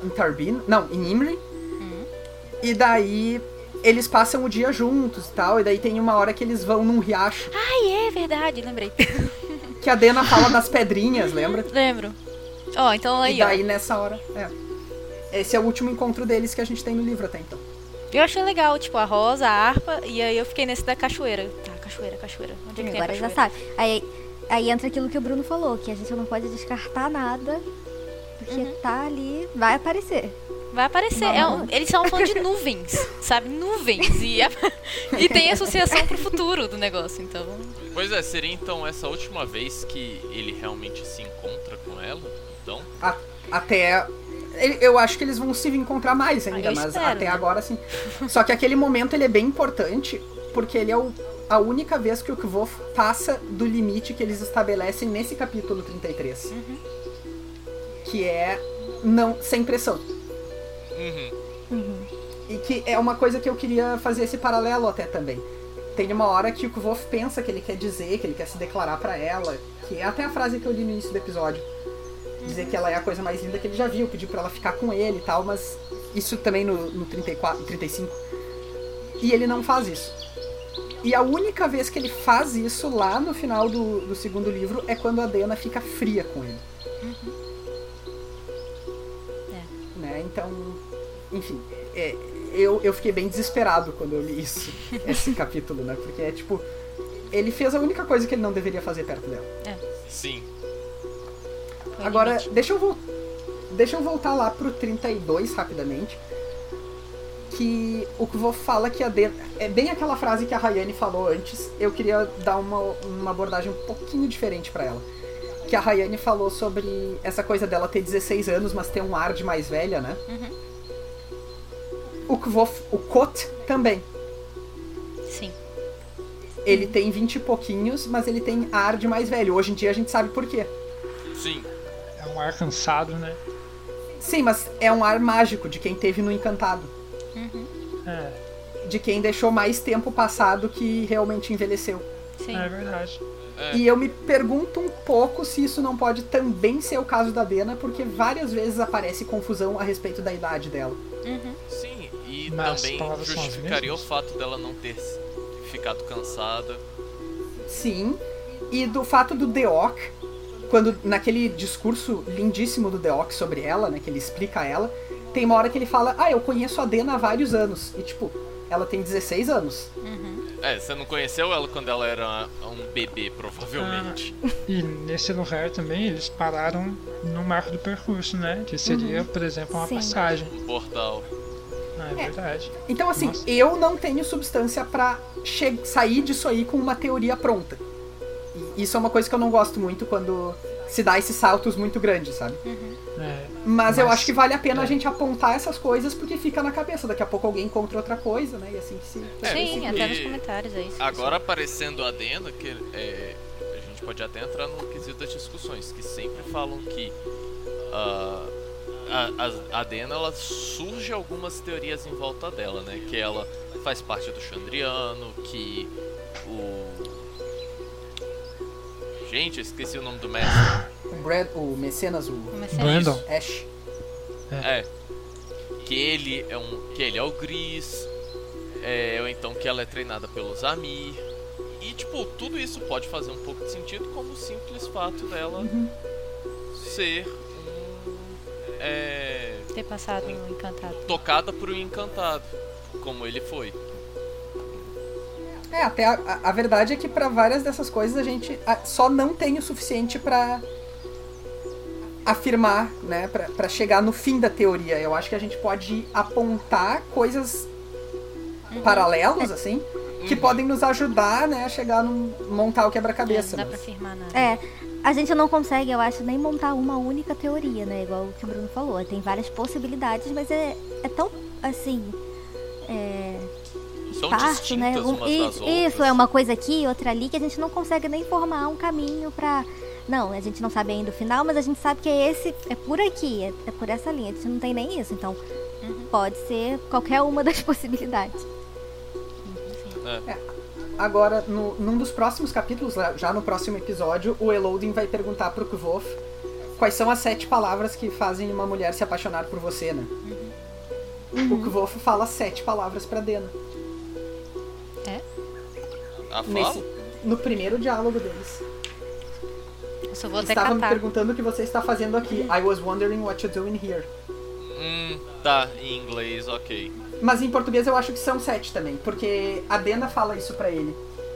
Speaker 1: em Tarbin. Não, em Imri.
Speaker 3: Hum.
Speaker 1: E daí eles passam o dia juntos e tal. E daí tem uma hora que eles vão num riacho.
Speaker 3: Ai, é verdade, lembrei.
Speaker 1: Que a Dena fala das pedrinhas, lembra?
Speaker 3: Lembro. Ó, então aí,
Speaker 1: e
Speaker 3: ó.
Speaker 1: daí nessa hora. É. Esse é o último encontro deles que a gente tem no livro até então.
Speaker 3: Eu achei legal, tipo, a rosa, a harpa, e aí eu fiquei nesse da cachoeira. Tá, cachoeira, cachoeira. Onde é que tem a
Speaker 4: Agora já
Speaker 3: cachoeira?
Speaker 4: sabe. Aí, aí entra aquilo que o Bruno falou, que a gente não pode descartar nada, porque
Speaker 3: Uhum.
Speaker 4: tá ali, vai aparecer.
Speaker 3: Vai aparecer. É um- eles são fã de nuvens, sabe? Nuvens. E, a- e tem associação pro futuro do negócio, então.
Speaker 2: Pois é, seria então essa última vez que ele realmente se encontra com ela? Então,
Speaker 1: A- até. Eu acho que eles vão se encontrar mais ainda,
Speaker 3: Ah,
Speaker 1: mas
Speaker 3: espero,
Speaker 1: até
Speaker 3: né?
Speaker 1: agora sim. Só que aquele momento ele é bem importante, porque ele é o- a única vez que o Kvof passa do limite que eles estabelecem nesse capítulo 33.
Speaker 3: Uhum.
Speaker 1: Que é não sem pressão.
Speaker 2: Uhum.
Speaker 1: E que é uma coisa que eu queria fazer esse paralelo até também. Tem uma hora que o Kvof pensa que ele quer dizer, que ele quer se declarar pra ela, que é até a frase que eu li no início do episódio. Dizer que ela é a coisa mais linda que ele já viu, pedir pra ela ficar com ele e tal, mas isso também no, no 34, 35. E ele não faz isso. E a única vez que ele faz isso lá no final do, do segundo livro é quando a Dena fica fria com ele. Né? Então, enfim, é, eu, eu fiquei bem desesperado quando eu li isso, esse capítulo, né? Porque é tipo, ele fez a única coisa que ele não deveria fazer perto dela.
Speaker 2: sim.
Speaker 3: Foi
Speaker 1: Agora,
Speaker 3: limite.
Speaker 1: deixa eu, vol deixa eu voltar lá pro 32 rapidamente. Que o Kvo fala que a Dena. É bem aquela frase que a Rayane falou antes. Eu queria dar uma, uma abordagem um pouquinho diferente pra ela. Que a Rayane falou sobre essa coisa dela ter 16 anos, mas ter um ar de mais velha, né?
Speaker 3: Uhum.
Speaker 1: O Kvo, o Kot também.
Speaker 3: Sim.
Speaker 1: Ele tem 20 e pouquinhos, mas ele tem ar de mais velho. Hoje em dia a gente sabe por quê.
Speaker 2: Sim.
Speaker 5: É um ar cansado, né?
Speaker 1: Sim, mas é um ar mágico de quem teve no Encantado.
Speaker 5: É,
Speaker 1: De quem deixou mais tempo passado que realmente envelheceu.
Speaker 3: Sim.
Speaker 5: é verdade.
Speaker 2: É.
Speaker 1: E eu me pergunto um pouco se isso não pode também ser o caso da Dena, porque várias vezes aparece confusão a respeito da idade dela.
Speaker 3: Uhum.
Speaker 2: Sim, e
Speaker 5: Mas as
Speaker 2: também justificaria o fato dela não ter ficado cansada.
Speaker 1: Sim. E do fato do Deok, quando naquele discurso lindíssimo do Deok sobre ela, né, que ele explica ela, tem uma hora que ele fala: "Ah, eu conheço a Dena há vários anos". E tipo, ela tem 16 anos.
Speaker 2: É, você não conheceu ela quando ela era um bebê, provavelmente.
Speaker 5: E nesse lugar também eles pararam no marco do percurso, né? Que seria, por exemplo, uma
Speaker 4: Sim.
Speaker 5: passagem.
Speaker 2: Um portal.
Speaker 5: Ah, é, verdade.
Speaker 1: Então assim,
Speaker 5: Nossa.
Speaker 1: eu não tenho substância pra che- sair disso aí com uma teoria pronta. E isso é uma coisa que eu não gosto muito quando se dá esses saltos muito grandes, sabe?
Speaker 5: É,
Speaker 1: Mas, eu
Speaker 5: Mas-
Speaker 1: acho que vale a pena
Speaker 5: é.
Speaker 1: a gente apontar essas coisas porque fica na cabeça. Daqui a pouco alguém encontra outra coisa, né? E assim que se.
Speaker 2: É,
Speaker 3: Sim, até nos comentários é isso.
Speaker 2: Agora aparecendo a Dena, que é, a gente pode até entrar no quesito das discussões, que sempre falam que ah, a, a, a Dena ela surge algumas teorias em volta dela, né? Que ela faz parte do Chandriano, que o. Gente, eu esqueci o nome do mestre.
Speaker 1: O, Brad, o Mecenas, o
Speaker 3: Comecei
Speaker 5: Brandon.
Speaker 1: Ash.
Speaker 2: É. Que ele é um. Que ele é o Gris. É, ou então que ela é treinada pelos Amir. E tipo, tudo isso pode fazer um pouco de sentido como o simples fato dela ser um. É,
Speaker 3: ter passado no encantado.
Speaker 2: tocada por um encantado. Como ele foi.
Speaker 1: É, até a, a- verdade é que pra várias dessas coisas a gente só não tem o suficiente pra afirmar, né? Pra, pra chegar no fim da teoria. Eu acho que a gente pode apontar coisas paralelos, assim, que
Speaker 2: Uhum.
Speaker 1: podem nos ajudar, né, a chegar num montar o quebra-cabeça.
Speaker 3: não dá
Speaker 1: mas-
Speaker 3: pra afirmar nada.
Speaker 4: É, a gente não consegue, eu acho, nem montar uma única teoria, né? Igual o que o Bruno falou. Tem várias possibilidades, mas é, é tão, assim, é,
Speaker 2: São
Speaker 4: esparso, né? Um-
Speaker 2: umas
Speaker 4: i-
Speaker 2: das outras.
Speaker 4: isso, é uma coisa aqui, outra ali, que a gente não consegue nem formar um caminho pra... Não, a gente não sabe ainda o final, mas a gente sabe que é esse, é por aqui, é, é por essa linha. A gente não tem nem isso, então pode ser qualquer uma das possibilidades.
Speaker 1: Agora, no, num dos próximos capítulos, já no próximo episódio, o Elodin vai perguntar pro Kvof quais são as sete palavras que fazem uma mulher se apaixonar por você, né? O Kvof fala sete palavras pra Dena.
Speaker 2: A
Speaker 1: Nesse, no primeiro diálogo deles.
Speaker 3: Eu só vou até
Speaker 1: Estava me perguntando o que você está fazendo aqui. I was wondering what you're doing here.
Speaker 2: Hum, tá, em inglês, ok.
Speaker 1: Mas em português eu acho que são sete também, porque a Dena fala isso pra ele.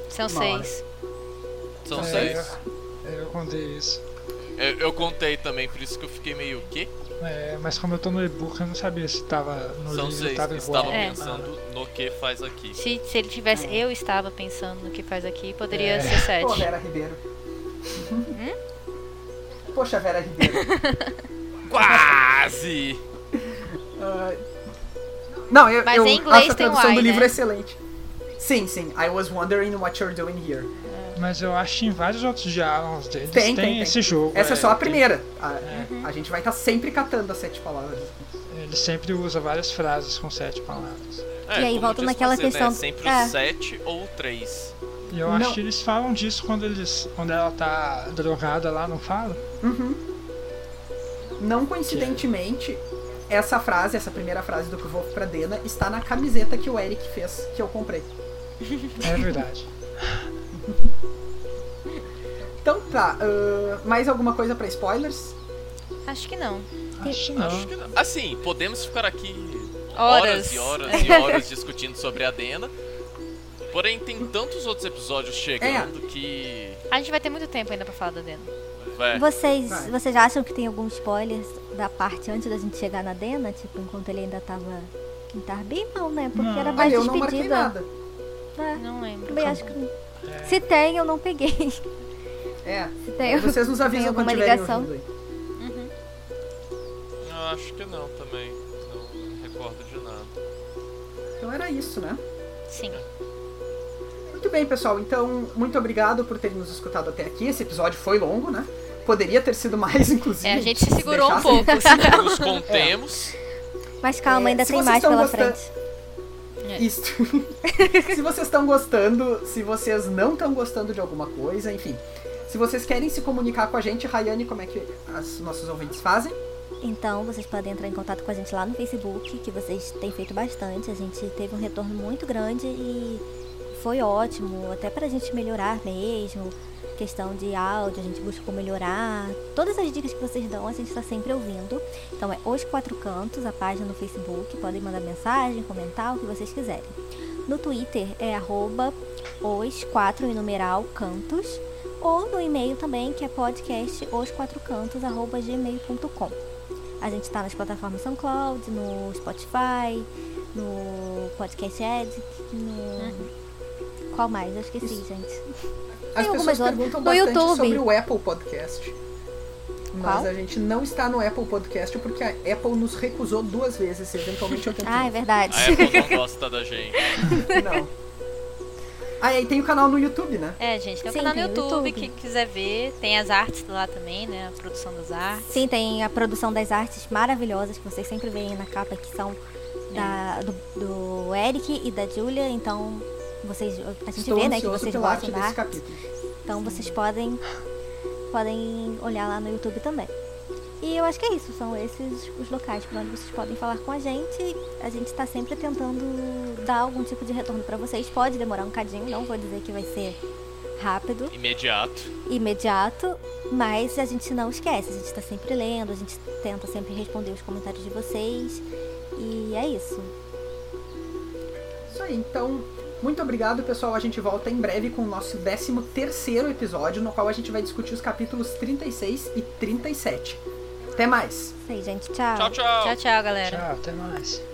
Speaker 3: São
Speaker 1: Uma hora.
Speaker 3: seis.
Speaker 2: São
Speaker 5: É,
Speaker 2: seis.
Speaker 5: Eu, eu contei isso.
Speaker 2: Eu, eu contei também, por isso que eu fiquei meio o quê?
Speaker 5: É, mas como eu tô no e-book, eu não sabia se tava no
Speaker 2: São
Speaker 5: livro,
Speaker 2: seis.
Speaker 5: tava
Speaker 2: Estava.
Speaker 3: É.
Speaker 2: pensando no que faz aqui.
Speaker 3: Se, se ele tivesse. Eu estava pensando no que faz aqui, poderia
Speaker 5: É.
Speaker 3: ser sete.
Speaker 1: Pô, Vera Ribeiro. Poxa, Vera Ribeiro.
Speaker 2: Quase!
Speaker 1: Ah, não, eu,
Speaker 3: Mas
Speaker 1: eu
Speaker 3: em inglês
Speaker 1: acho a
Speaker 3: tem
Speaker 1: tradução
Speaker 3: I,
Speaker 1: do livro
Speaker 3: né?
Speaker 1: excelente. Sim, sim. I was wondering what you're doing here.
Speaker 5: Mas eu acho que em vários outros diálogos deles
Speaker 1: Tem,
Speaker 5: tem,
Speaker 1: tem, tem.
Speaker 5: esse jogo.
Speaker 1: Essa é só a
Speaker 5: tem-
Speaker 1: primeira. A,
Speaker 3: Uhum.
Speaker 1: a gente vai estar sempre catando as sete palavras.
Speaker 5: Ele sempre usa várias frases com sete palavras.
Speaker 2: É,
Speaker 4: E aí volta naquela
Speaker 2: você,
Speaker 4: questão-
Speaker 2: Né? Sempre
Speaker 4: é.
Speaker 2: sete ou três.
Speaker 5: E eu
Speaker 1: Não.
Speaker 5: acho que eles falam disso quando eles. quando ela tá drogada lá, não fala?
Speaker 1: Não coincidentemente, essa frase, essa primeira frase do Kvolf pra Dena, está na camiseta que o Eric fez, que eu comprei.
Speaker 5: É verdade.
Speaker 1: Então tá, ah, mais alguma coisa pra spoilers?
Speaker 3: Acho que não.
Speaker 5: Acho que não.
Speaker 2: Acho que não. Assim, podemos ficar aqui
Speaker 3: Horas.
Speaker 2: horas e horas e horas discutindo sobre a Dena. Porém, tem tantos outros episódios chegando que.
Speaker 3: A gente vai ter muito tempo ainda pra falar da Dena.
Speaker 2: Vai.
Speaker 4: Vocês,
Speaker 1: Vai.
Speaker 4: vocês acham que tem algum spoiler da parte antes da gente chegar na Dena? Tipo, enquanto ele ainda tava em Tarbi? Não, né? Porque
Speaker 5: Não.
Speaker 4: era mais
Speaker 1: Olha, eu não marquei
Speaker 4: despedida.
Speaker 1: nada.
Speaker 4: É,
Speaker 3: Não lembro.
Speaker 4: também acho que não. Se tem, eu não peguei.
Speaker 1: É,
Speaker 4: Se tem, eu-
Speaker 1: vocês nos avisam quando
Speaker 4: alguma
Speaker 1: tiverem
Speaker 4: ligação.
Speaker 1: aí.
Speaker 2: Eu acho que não também. Não me recordo de nada.
Speaker 1: Então era isso, né?
Speaker 3: Sim.
Speaker 1: Muito bem, pessoal. Então, muito obrigado por terem nos escutado até aqui. Esse episódio foi longo, né? Poderia ter sido mais, inclusive.
Speaker 3: É, a gente se segurou um
Speaker 1: deixasse-
Speaker 3: pouco. assim.
Speaker 2: Nos contemos.
Speaker 4: Mas calma,
Speaker 1: É,
Speaker 4: ainda
Speaker 1: se
Speaker 4: tem mais pela
Speaker 1: gostando-
Speaker 4: frente.
Speaker 1: Isso. se vocês estão gostando, se vocês não estão gostando de alguma coisa, enfim. Se vocês querem se comunicar com a gente, Rayane, como é que os nossos ouvintes fazem?
Speaker 4: Então, vocês podem entrar em contato com a gente lá no Facebook, que vocês têm feito bastante. A gente teve um retorno muito grande e foi ótimo, até pra gente melhorar mesmo. Questão de áudio, a gente buscou melhorar. Todas as dicas que vocês dão, a gente está sempre ouvindo. Então é Os Quatro Cantos, a página no Facebook. Podem mandar mensagem, comentar, o que vocês quiserem. No Twitter é arroba os quatro em numeral cantos. Ou no e-mail também, que é podcast os quatro cantos, arroba gmail.com. A gente está nas plataformas SoundCloud, no Spotify, no Podcast Edit, no. Qual mais? Eu esqueci, gente.
Speaker 1: As
Speaker 4: algumas
Speaker 1: pessoas perguntam
Speaker 4: No
Speaker 1: bastante
Speaker 4: YouTube.
Speaker 1: sobre o Apple Podcast. Mas
Speaker 4: Qual?
Speaker 1: a gente não está no Apple Podcast porque a Apple nos recusou duas vezes. Eventualmente eu tento.
Speaker 4: Ah, é verdade.
Speaker 2: A Apple não gosta da gente.
Speaker 1: Não. Ah, e aí tem o canal no YouTube, né?
Speaker 3: É, gente, tem um
Speaker 4: Sim,
Speaker 3: canal no
Speaker 4: tem o
Speaker 3: YouTube,
Speaker 4: YouTube.
Speaker 3: que quiser ver. Tem as artes lá também, né? A produção das artes.
Speaker 4: Sim, tem a produção das artes maravilhosas que vocês sempre veem na capa, que são da, do, do Eric e da Julia. Então, vocês, a gente
Speaker 1: Estou
Speaker 4: vê, né, que vocês gostam da
Speaker 1: desse
Speaker 4: arte.
Speaker 1: capítulo.
Speaker 4: Então vocês podem, podem olhar lá no YouTube também. E eu acho que é isso, são esses os locais para onde vocês podem falar com a gente. A gente está sempre tentando dar algum tipo de retorno para vocês. Pode demorar um cadinho, não vou dizer que vai ser rápido,
Speaker 2: Imediato.
Speaker 4: imediato, mas a gente não esquece, a gente está sempre lendo, a gente tenta sempre responder os comentários de vocês. E é isso.
Speaker 1: Isso aí, então, muito obrigado, pessoal. A gente volta em breve com o nosso 13 terceiro episódio, no qual a gente vai discutir os capítulos 36 e 37. Até mais!
Speaker 4: Isso aí, gente. Tchau.
Speaker 2: Tchau, tchau.
Speaker 3: Tchau, tchau, galera.
Speaker 5: Tchau, até mais.